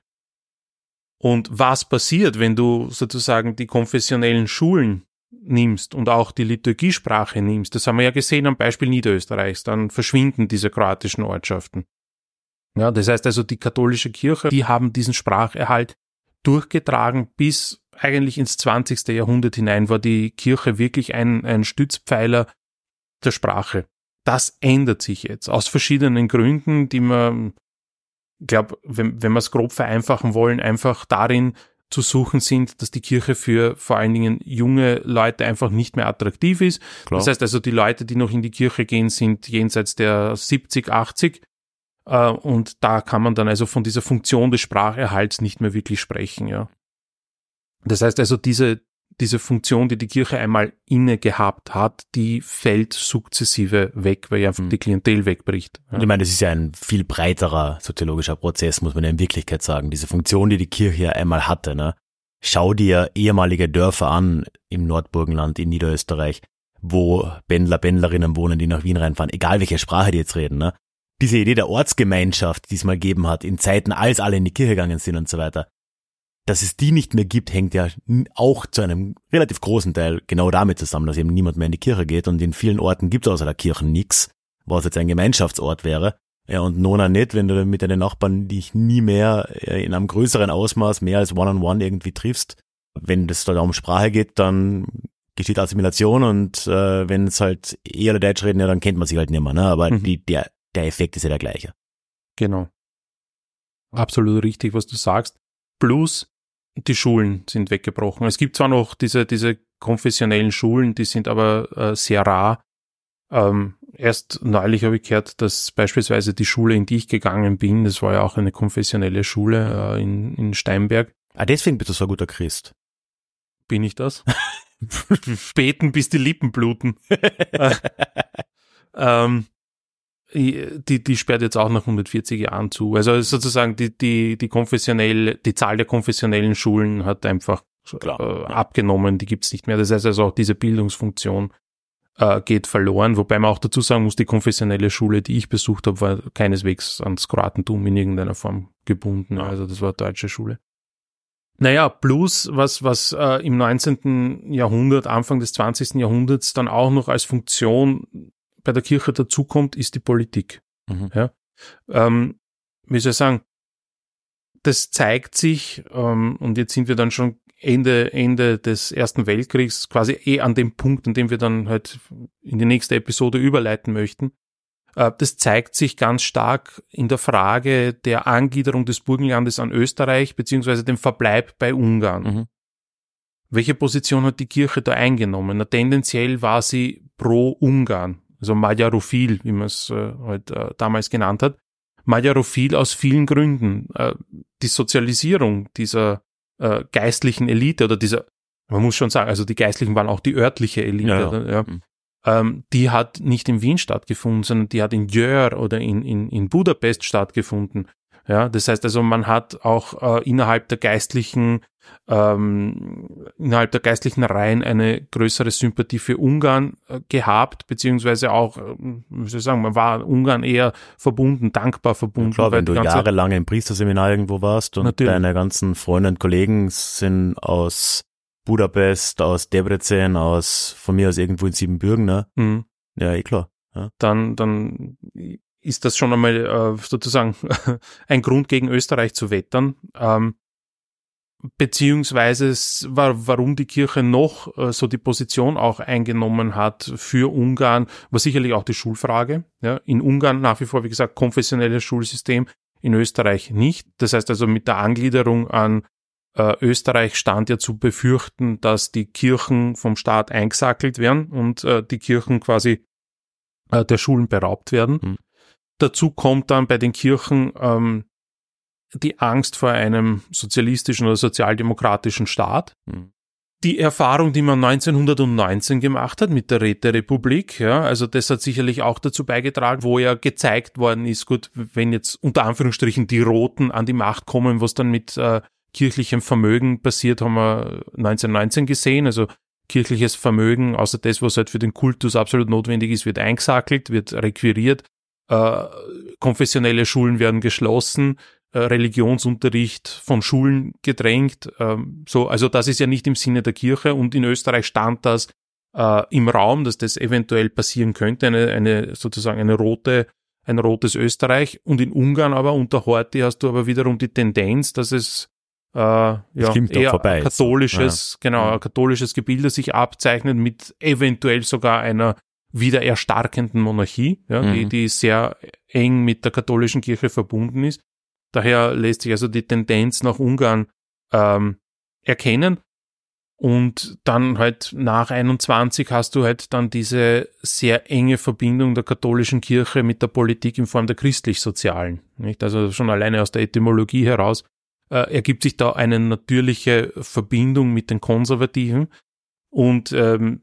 Und was passiert, wenn du sozusagen die konfessionellen Schulen nimmst und auch die Liturgiesprache nimmst? Das haben wir ja gesehen am Beispiel Niederösterreichs. Dann verschwinden diese kroatischen Ortschaften. Ja, das heißt also, die katholische Kirche, die haben diesen Spracherhalt durchgetragen bis eigentlich ins 20. Jahrhundert hinein war die Kirche wirklich ein, ein Stützpfeiler der Sprache. Das ändert sich jetzt aus verschiedenen Gründen, die man, glaube, wenn, wenn wir es grob vereinfachen wollen, einfach darin zu suchen sind, dass die Kirche für vor allen Dingen junge Leute einfach nicht mehr attraktiv ist. Klar. Das heißt also, die Leute, die noch in die Kirche gehen, sind jenseits der 70, 80. Äh, und da kann man dann also von dieser Funktion des Spracherhalts nicht mehr wirklich sprechen, ja. Das heißt also, diese, diese Funktion, die die Kirche einmal inne gehabt hat, die fällt sukzessive weg, weil einfach mhm. die Klientel wegbricht. Ja. Ich meine, das ist ja ein viel breiterer soziologischer Prozess, muss man ja in Wirklichkeit sagen. Diese Funktion, die die Kirche einmal hatte, ne? Schau dir ehemalige Dörfer an im Nordburgenland, in Niederösterreich, wo Pendler, Pendlerinnen wohnen, die nach Wien reinfahren, egal welche Sprache die jetzt reden, ne? Diese Idee der Ortsgemeinschaft, die es mal gegeben hat, in Zeiten, als alle in die Kirche gegangen sind und so weiter, dass es die nicht mehr gibt, hängt ja auch zu einem relativ großen Teil genau damit zusammen, dass eben niemand mehr in die Kirche geht und in vielen Orten gibt es außer der Kirche nichts, was jetzt ein Gemeinschaftsort wäre. Ja, und Nona nicht, wenn du mit deinen Nachbarn dich nie mehr äh, in einem größeren Ausmaß mehr als One-on-One -on -one irgendwie triffst. Wenn das da um Sprache geht, dann geschieht Assimilation und äh, wenn es halt eher oder Deutsch reden, ja, dann kennt man sich halt nicht mehr, ne? Aber mhm. die, der, der Effekt ist ja der gleiche. Genau. Absolut richtig, was du sagst. Plus, die Schulen sind weggebrochen. Es gibt zwar noch diese, diese konfessionellen Schulen, die sind aber äh, sehr rar. Ähm, erst neulich habe ich gehört, dass beispielsweise die Schule, in die ich gegangen bin, das war ja auch eine konfessionelle Schule äh, in, in Steinberg. Ah, deswegen bist du so ein guter Christ. Bin ich das? Beten, bis die Lippen bluten. äh, ähm, die, die sperrt jetzt auch nach 140 Jahren zu. Also sozusagen die, die, die konfessionell, die Zahl der konfessionellen Schulen hat einfach Klar, äh, abgenommen, die gibt's nicht mehr. Das heißt also auch diese Bildungsfunktion äh, geht verloren, wobei man auch dazu sagen muss, die konfessionelle Schule, die ich besucht habe, war keineswegs ans Kroatentum in irgendeiner Form gebunden. Ja. Also das war deutsche Schule. Naja, plus was, was äh, im 19. Jahrhundert, Anfang des 20. Jahrhunderts dann auch noch als Funktion bei der Kirche dazukommt, ist die Politik. Mhm. Ja? Ähm, wie soll ich sagen, das zeigt sich, ähm, und jetzt sind wir dann schon Ende, Ende des Ersten Weltkriegs, quasi eh an dem Punkt, an dem wir dann halt in die nächste Episode überleiten möchten. Äh, das zeigt sich ganz stark in der Frage der Angliederung des Burgenlandes an Österreich beziehungsweise dem Verbleib bei Ungarn. Mhm. Welche Position hat die Kirche da eingenommen? Na, tendenziell war sie pro Ungarn, also Magyarophil, wie man es äh, halt, äh, damals genannt hat. Magyarophil aus vielen Gründen. Äh, die Sozialisierung dieser äh, geistlichen Elite oder dieser, man muss schon sagen, also die Geistlichen waren auch die örtliche Elite, Ja, oder, ja. Mhm. Ähm, die hat nicht in Wien stattgefunden, sondern die hat in Győr oder in, in, in Budapest stattgefunden. Ja, das heißt also, man hat auch äh, innerhalb der geistlichen, ähm, innerhalb der geistlichen Reihen eine größere Sympathie für Ungarn äh, gehabt, beziehungsweise auch, äh, wie soll ich sagen, man war Ungarn eher verbunden, dankbar verbunden. Klar, weil wenn du jahrelang im Priesterseminar irgendwo warst und Natürlich. deine ganzen Freunde und Kollegen sind aus Budapest, aus Debrecen, aus, von mir aus irgendwo in Siebenbürgen, ne? Mhm. Ja, eh klar. dann, dann ist das schon einmal äh, sozusagen ein Grund gegen Österreich zu wettern. Ähm, beziehungsweise warum die Kirche noch äh, so die Position auch eingenommen hat für Ungarn, war sicherlich auch die Schulfrage. Ja. In Ungarn nach wie vor, wie gesagt, konfessionelles Schulsystem, in Österreich nicht. Das heißt also mit der Angliederung an äh, Österreich stand ja zu befürchten, dass die Kirchen vom Staat eingesackelt werden und äh, die Kirchen quasi äh, der Schulen beraubt werden. Mhm. Dazu kommt dann bei den Kirchen ähm, die Angst vor einem sozialistischen oder sozialdemokratischen Staat. Mhm. Die Erfahrung, die man 1919 gemacht hat mit der Räterepublik, ja, also das hat sicherlich auch dazu beigetragen, wo ja gezeigt worden ist, gut, wenn jetzt unter Anführungsstrichen die Roten an die Macht kommen, was dann mit äh, kirchlichem Vermögen passiert, haben wir 1919 gesehen, also kirchliches Vermögen, außer das, was halt für den Kultus absolut notwendig ist, wird eingesackelt, wird requiriert, äh, konfessionelle Schulen werden geschlossen, Religionsunterricht von Schulen gedrängt. Ähm, so, also das ist ja nicht im Sinne der Kirche und in Österreich stand das äh, im Raum, dass das eventuell passieren könnte, eine, eine sozusagen eine rote, ein rotes Österreich. Und in Ungarn aber unter Horthy hast du aber wiederum die Tendenz, dass es äh, ja, eher vorbei katholisches, genau, Ja. ein katholisches Gebilde sich abzeichnet mit eventuell sogar einer wieder erstarkenden Monarchie, ja, die, Mhm. die sehr eng mit der katholischen Kirche verbunden ist. Daher lässt sich also die Tendenz nach Ungarn ähm, erkennen. Und dann halt nach 21 hast du halt dann diese sehr enge Verbindung der katholischen Kirche mit der Politik in Form der christlich-sozialen. Also schon alleine aus der Etymologie heraus äh, ergibt sich da eine natürliche Verbindung mit den Konservativen. Und ähm,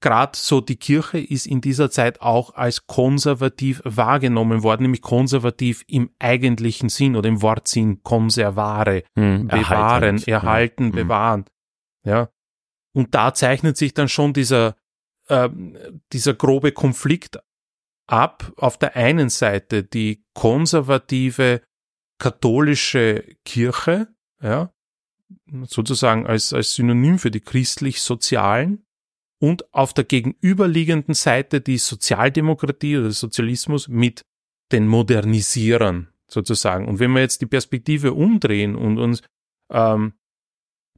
gerade so die Kirche ist in dieser Zeit auch als konservativ wahrgenommen worden, nämlich konservativ im eigentlichen Sinn oder im Wortsinn conservare, Mhm. bewahren, erhalten, ja. Mhm. bewahren. Ja. Und da zeichnet sich dann schon dieser, ähm, dieser grobe Konflikt ab. Auf der einen Seite die konservative katholische Kirche, ja, sozusagen als, als Synonym für die christlich-sozialen und auf der gegenüberliegenden Seite die Sozialdemokratie oder der Sozialismus mit den Modernisierern sozusagen. Und wenn wir jetzt die Perspektive umdrehen und uns ähm,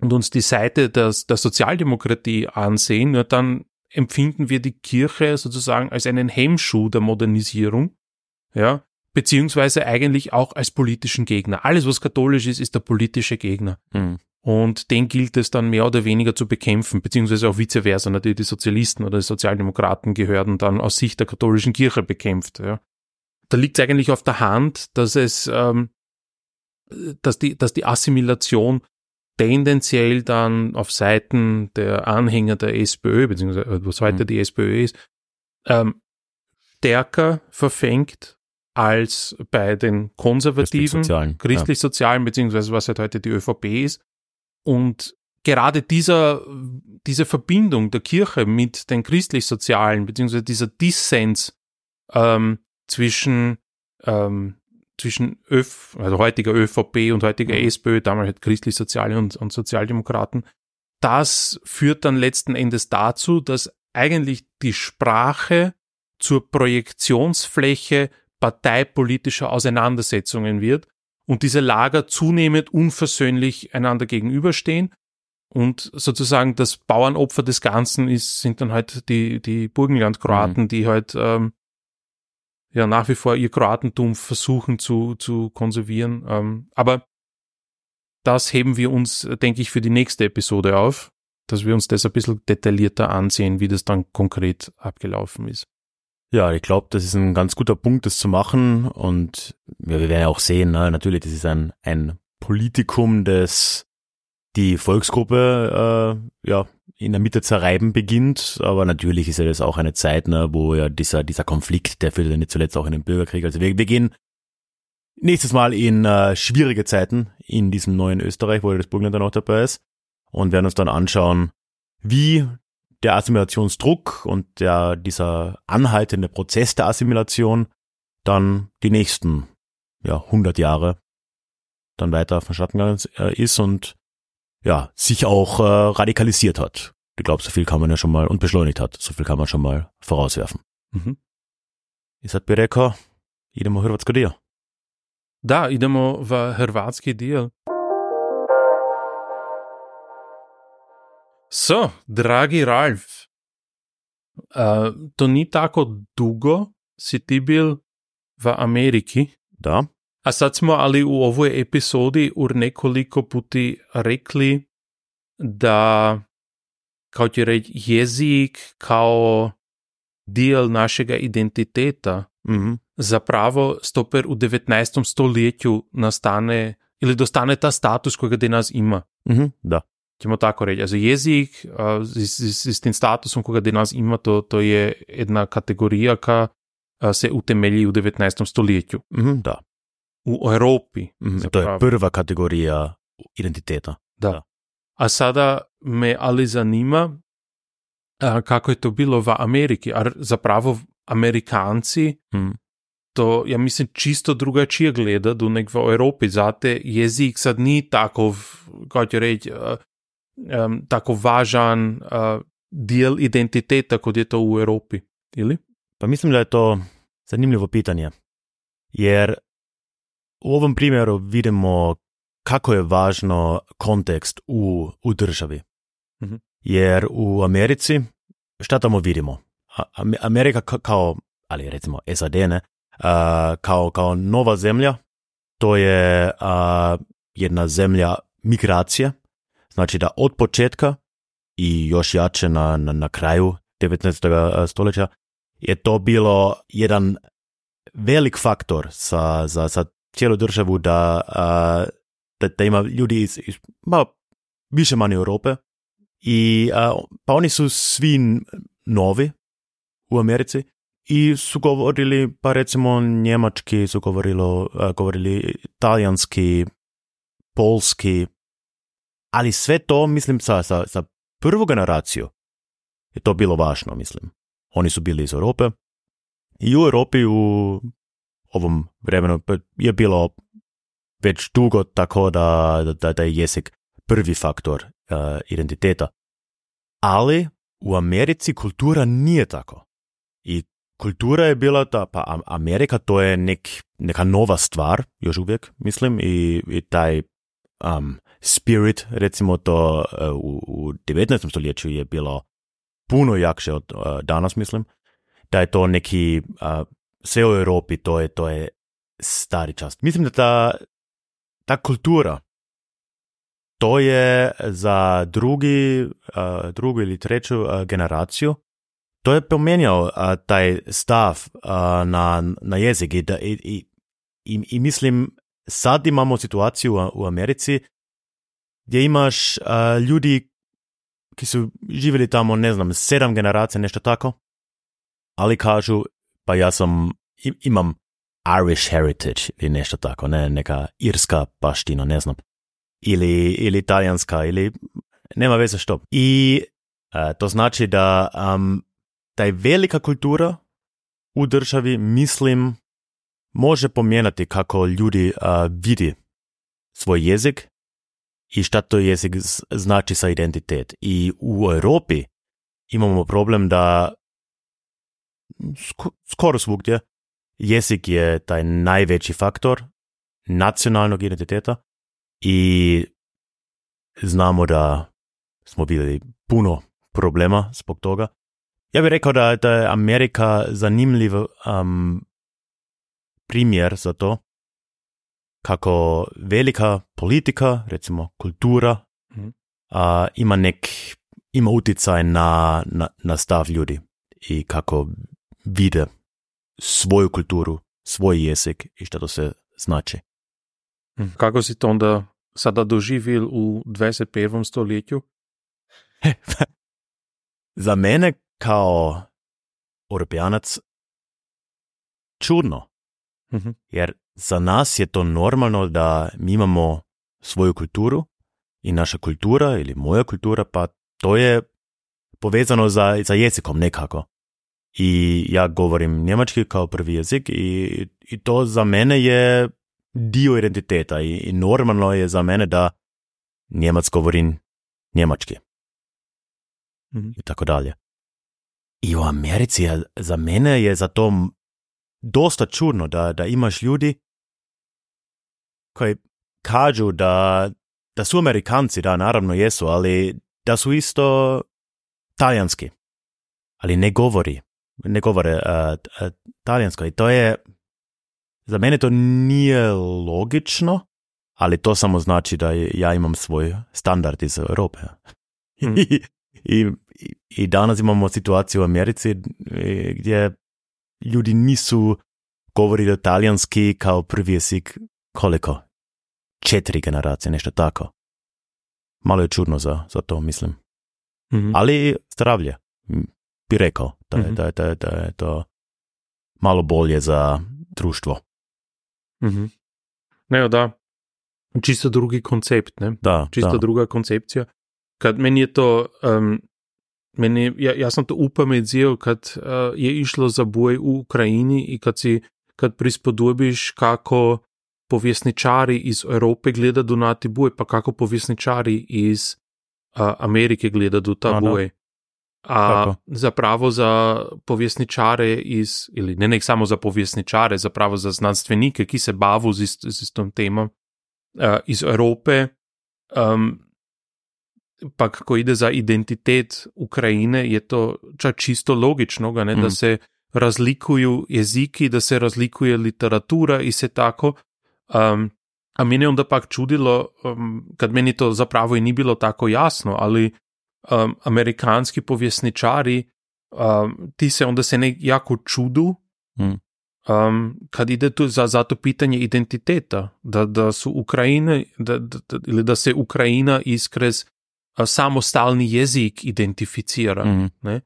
und uns die Seite des, der Sozialdemokratie ansehen, ja, dann empfinden wir die Kirche sozusagen als einen Hemmschuh der Modernisierung, ja, beziehungsweise eigentlich auch als politischen Gegner. Alles, was katholisch ist, ist der politische Gegner. Mhm. Und den gilt es dann mehr oder weniger zu bekämpfen, beziehungsweise auch vice versa. Natürlich die Sozialisten oder die Sozialdemokraten gehören dann aus Sicht der katholischen Kirche bekämpft. Ja. Da liegt es eigentlich auf der Hand, dass es, ähm, dass die, dass die Assimilation tendenziell dann auf Seiten der Anhänger der SPÖ, beziehungsweise was heute Mhm. die SPÖ ist, ähm, stärker verfängt als bei den konservativen Christlich-Sozialen, christlich-sozialen, beziehungsweise was halt heute die ÖVP ist. Und gerade dieser, diese Verbindung der Kirche mit den christlich-sozialen, beziehungsweise dieser Dissens ähm, zwischen, ähm, zwischen Öf, also heutiger ÖVP und heutiger Mhm. SPÖ, damals halt christlich-soziale und, und Sozialdemokraten, das führt dann letzten Endes dazu, dass eigentlich die Sprache zur Projektionsfläche parteipolitischer Auseinandersetzungen wird und diese Lager zunehmend unversöhnlich einander gegenüberstehen. Und sozusagen das Bauernopfer des Ganzen ist, sind dann halt die, die Burgenlandkroaten, die halt ähm, ja nach wie vor ihr Kroatentum versuchen zu, zu konservieren. Ähm, aber das heben wir uns, denke ich, für die nächste Episode auf, dass wir uns das ein bisschen detaillierter ansehen, wie das dann konkret abgelaufen ist. Ja, ich glaube, das ist ein ganz guter Punkt, das zu machen. Und ja, wir werden ja auch sehen, ne? natürlich, das ist ein, ein Politikum, das die Volksgruppe äh, ja in der Mitte zerreiben beginnt. Aber natürlich ist ja das auch eine Zeit, ne, wo ja dieser, dieser Konflikt, der führt ja nicht zuletzt auch in den Bürgerkrieg. Also wir, wir gehen nächstes Mal in äh, schwierige Zeiten in diesem neuen Österreich, wo das Burgenland dann auch dabei ist. Und werden uns dann anschauen, wie der Assimilationsdruck und der, dieser anhaltende Prozess der Assimilation dann die nächsten ja, 100 Jahre dann weiter vonstatten gegangen äh, ist und ja, sich auch äh, radikalisiert hat. Ich glaube, so viel kann man ja schon mal und beschleunigt hat. So viel kann man schon mal vorauswerfen. Mhm. I sad bi rekao, idemo hrvatsko dio. Da, idemo v hrvatski dio. So, dragi Ralf, uh, to ni tako dugo si ti bil v Ameriki. Da. A sad smo ali u ovoj epizodi ur nekoliko puti rekli da kao ti reći jezik kao dijel našega identiteta Mhm. zapravo stoper u 19. stoletju nastane ili dostane ta status kojega danas ima. Mhm. Da. Ćemo tako reći. Also jezik uh, s, tim statusom kojega danas ima, to, to je jedna kategorija ka se utemelji u 19. stoletju. Mhm. Da. U Europi. Mhm. To je prva kategorija identiteta. Da. A sada me ali zanima a, kako je to bilo v Ameriki. A zapravo Amerikanci Mhm. to, ja mislim, čisto drugačije gleda do nek v Evropi. Zate jezik sad ni tako, kot je reči, uh, um, tako važan uh, del identiteta, kot je to v Evropi. Ili? Pa mislim da je to zanimljivo pitanje, jer u ovom primjeru vidimo kako je važno kontekst u, u državi. Mhm. Jer u Americi, šta tamo vidimo? Amerika ka- kao, ali recimo SAD ne, a, kao, kao nova zemlja, to je a, jedna zemlja migracije, znači da od početka i još jače na, na, na kraju 19. stoljeća je to bilo jedan velik faktor sa, za, za cijelu državu da, a, da, da ima ljudi iz, iz ma, više manje Europe i a, pa oni su svi novi u Americi i su govorili pa recimo njemački su govorilo, govorili talijanski, polski, ali sve to mislim sa, sa, sa prvu generaciju je to bilo važno mislim. Oni su bili iz Europe i u Europi u ovom vremenu pa je bilo već dugo tako da, da, da je jezik prvi faktor uh, identiteta. Ali u Americi kultura nije tako. I kultura je bila ta, pa Am- Amerika to je nek, neka nova stvar, još uvijek, mislim, i, i taj um, spirit, recimo to uh, u, u 19. stoljeću je bilo puno jakše od uh, danas, mislim, da je to neki, sve u Europi, to je, to je stari čas. Mislim da ta, ta kultura, to je za drugi, drugu ili treću generaciju, to je promijenio uh, taj stav na, na jezik i, da, i, i, i, mislim sad imamo situaciju u Americi gdje imaš uh, ljudi ki su živjeli tamo, ne znam, sedam generacija, nešto tako, ali kažu, pa ja sam, imam Irish heritage ili nešto tako, ne, neka irska baština, ne znam, ili, ili talijanska, ili nema veze što. I uh, to znači da um, taj velika kultura u državi, mislim, može pomijenati kako ljudi uh, vidi svoj jezik i šta to jezik znači sa identitet. I u Europi imamo problem da sko- skoro svugdje jezik je taj najveći faktor nacionalnog identiteta i znamo da smo vidjeli puno problema zbog toga. Ja bih rekao da, da je Amerika zanimljiv um, primjer za to kako velika politika, recimo kultura, Mhm. a, ima nek, ima utjecaj na, na, na stav ljudi i kako vide svoju kulturu, svoj jezik i što to se znači. Kako si to onda sada doživil u 21. stoljetju? Za mene kao europejanac čudno, Mhm. jer za nas je to normalno da mi imamo svoju kulturu i naša kultura ili moja kultura, pa to je povezano za, za jezikom nekako. I ja govorim njemački kao prvi jezik i, i to za mene je dio identiteta i, i normalno je za mene da njemac govorim njemački Mhm. i tako dalje. I u Americi za mene je za to dosta čudno da, da imaš ljudi koji kažu da, da su Amerikanci, da naravno jesu, ali da su isto talijanski. Ali ne govori, ne govore uh, uh, talijansko i to je, za mene to nije logično, ali to samo znači da ja imam svoj standard iz Europe. Mm. I, i, I danas imamo situaciju u Americi e, gdje ljudi nisu govorili talijanski kao prvi jezik koliko? Četiri generacije, nešto tako. Malo je čudno za, za to, mislim. Mhm. Ali zdravlje, bi rekao, da, je- Mhm. da, je- da, je- da je to malo bolje za društvo. Mhm. Ne, da. Čisto drugi koncept, ne? Da, Čisto da. druga koncepcija. Kad meni je to, um, meni, ja, ja sam to upametil, kad uh, je išlo za boj v Ukrajini in kad si, kad prispodobiš, kako povjesničari iz Evrope gledajo na ti boj, pa kako povjesničari iz uh, Amerike gledajo ta A, da. boj. A Kako? zapravo za povjesničare iz, ili ne nek samo za povjesničare, zapravo za znanstvenike, ki se bavijo z, ist, z istom temom uh, iz Evrope, um, pa kako ide za identitet Ukrajine, je to čisto logično, ga, ne, Mhm. da se razlikuju jeziki, da se razlikuje literatura in se tako. Um, a meni je onda pak čudilo, um, kad meni to zapravo i ni bilo tako jasno, ali um, amerikanski povjesničari, um, ti se onda se ne jako čudu, Mm. um, kad ide tu za, za to pitanje identiteta, da, da su Ukrajine, da, da, da, ili da se Ukrajina iskrez a, samostalni jezik identificira Mhm. ne?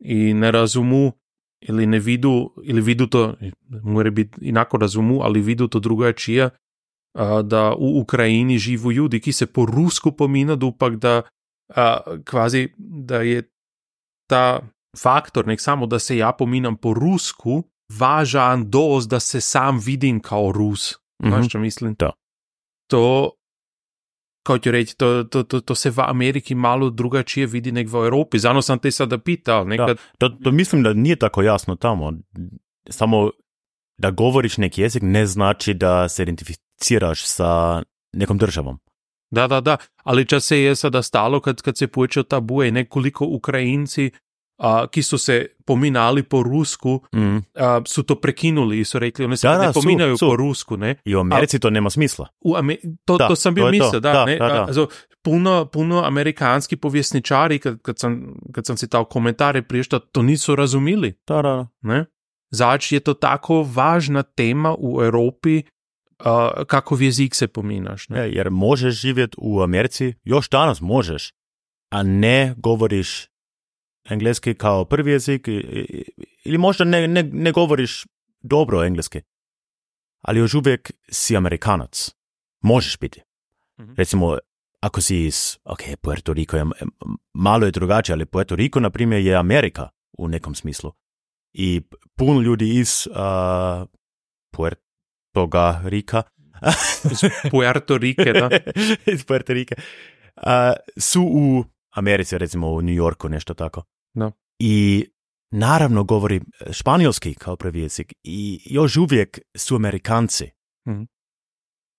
i ne razumu ili ne vidu, ili vidu to, mora biti inako razumu, ali vidu to drugačije, a, da u Ukrajini živu ljudi, ki se po rusku pominadu, pak da a, kvazi, da je ta faktor, nek samo da se ja pominam po rusku, važan dost da se sam vidim kao Rus. Mhm. Znaš što mislim? Da. To, kao ću reći, to, to, to, to se v Ameriki malo drugačije vidi nek v Evropi. Zano sam te sada pital, nekad, To, to mislim da nije tako jasno tamo. Samo da govoriš neki jezik ne znači da se identificiraš sa nekom državom. da, da, da, ali čas se je sada stalo, kad, kad se počeo ta buje, nekoliko Ukrajinci, a, ki so se pominali po rusku, Mm. a, su to prekinuli i su rekli, oni se Da, da, ne su, su. po rusku, ne? I u Americi to nema smisla. U Ame to, Da, to sam to. mislil, da, Da, ne, da, da. Also, puno, puno amerikanski povjesničari, kad, kad, sem, kad sem si ta komentarje prišta, to niso razumeli. Da, da, da. Ne? Zač je to tako važna tema u Evropi, uh, kako jezik se pominaš. Ne? E, jer možeš živjeti u Americi, još danas možeš, a ne govoriš engleski kao prvi jezik ili možda ne, ne, ne govoriš dobro engleski, ali još uvijek si Amerikanac. Možeš biti. Mhm. Recimo, ako si iz, ok, Puerto Rico je malo je drugačije, ali Puerto Rico, na primjer, je Amerika u nekom smislu. I puno ljudi iz uh, Puerto Rica Iz Puerto Rike, da. iz Puerto Rika, uh, su u Americi, recimo u New Yorku, nešto tako. Da. I naravno govori španjolski kao prvi jezik i još uvijek su Amerikanci. Mhm.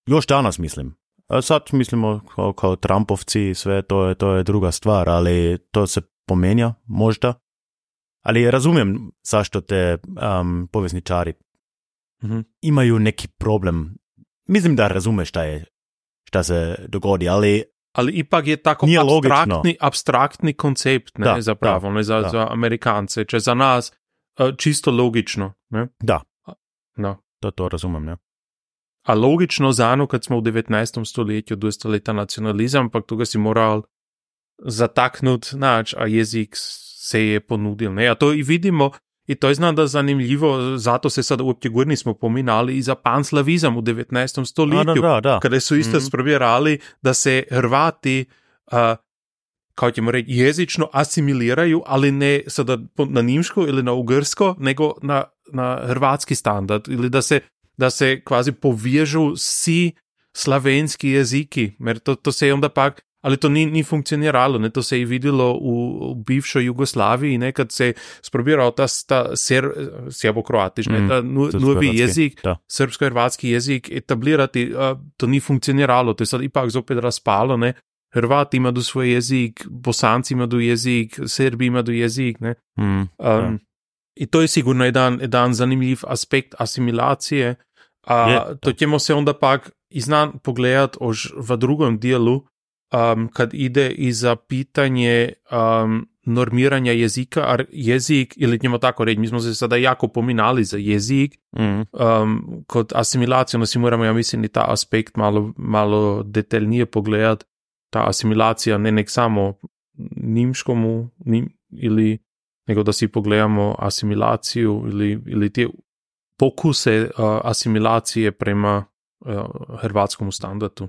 Još danas mislim. A sad mislimo kao, kao Trumpovci i sve, to je, to je druga stvar, ali to se pomenja možda. Ali razumijem zašto te um, povjesničari Mhm. imaju neki problem. Mislim da razumeš šta je, šta se dogodi, ali Ali ipak je tako Nije abstraktni, logično. abstraktni koncept ne, Da, zapravo, da, ne, za, da. za Amerikance, če za nas uh, čisto logično. Ne? da, No. to, to razumem. Ne? A logično za eno, kad smo v 19. stoletju dostali ta nacionalizem, ampak tu ga si moral zataknuti, nač, a jezik se je ponudil. Ne? A to vidimo, i to je znam da zanimljivo, zato se sad uopće gurni smo pominali i za panslavizam u 19. A, stoletju. da, da, da. kada su isto Mhm. sprobirali da se Hrvati, uh, kao ćemo reći, jezično asimiliraju, ali ne sada na nimško ili na ugrsko, nego na, na hrvatski standard, ili da se, da se kvazi povježu svi slavenski jeziki, jer to, to se onda pak ali to ni, ni funkcioniralo, ne, to se je videlo u, u bivšoj Jugoslaviji, nekad se sprobirao ta, ta ser, serbo-kroatiš, ne, Mm, ta nu, novi jezik, srpsko-hrvatski jezik etablirati, a, to ni funkcioniralo, to je sad ipak zopet razpalo, ne. Hrvati imaju svoj jezik, Bosanci imaju jezik, Srbi imaju jezik, ne. Mm. Um, I to je sigurno jedan, jedan zanimljiv aspekt asimilacije. A Je, to ćemo se onda pak iznan pogledat ož v drugom dijelu, um, kad ide i za pitanje um, normiranja jezika, a jezik, ili ćemo tako reći, mi smo se sada jako pominali za jezik, Mm, um, kod asimilacije, onda si moramo, ja mislim, i ta aspekt malo, malo detaljnije pogledat, ta asimilacija ne nek samo nimškomu nim, ili nego da si pogledamo asimilaciju ili, ili te pokuse uh, asimilacije prema uh, hrvatskom standardu.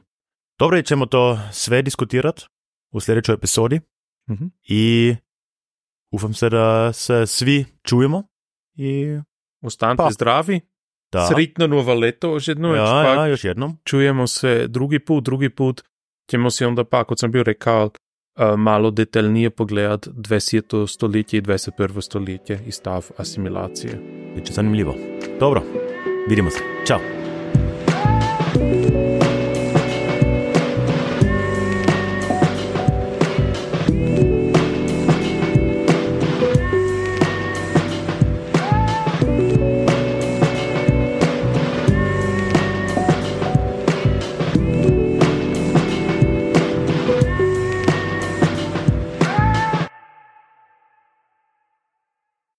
Dobro, ćemo to sve diskutirati u sljedećoj epizodi Mhm. i ufam se da se svi čujemo i Ostanite Pa. zdravi, da, sretno novo leto, že jedno ja, ja, još jednom. čujemo se drugi put, drugi put ćemo si onda pa, kot sam bil rekao, uh, malo detaljnije pogledat 20. stoletje i 21. stoletje i stav asimilacije. Biće zanimljivo. Dobro, vidimo se. Ćao.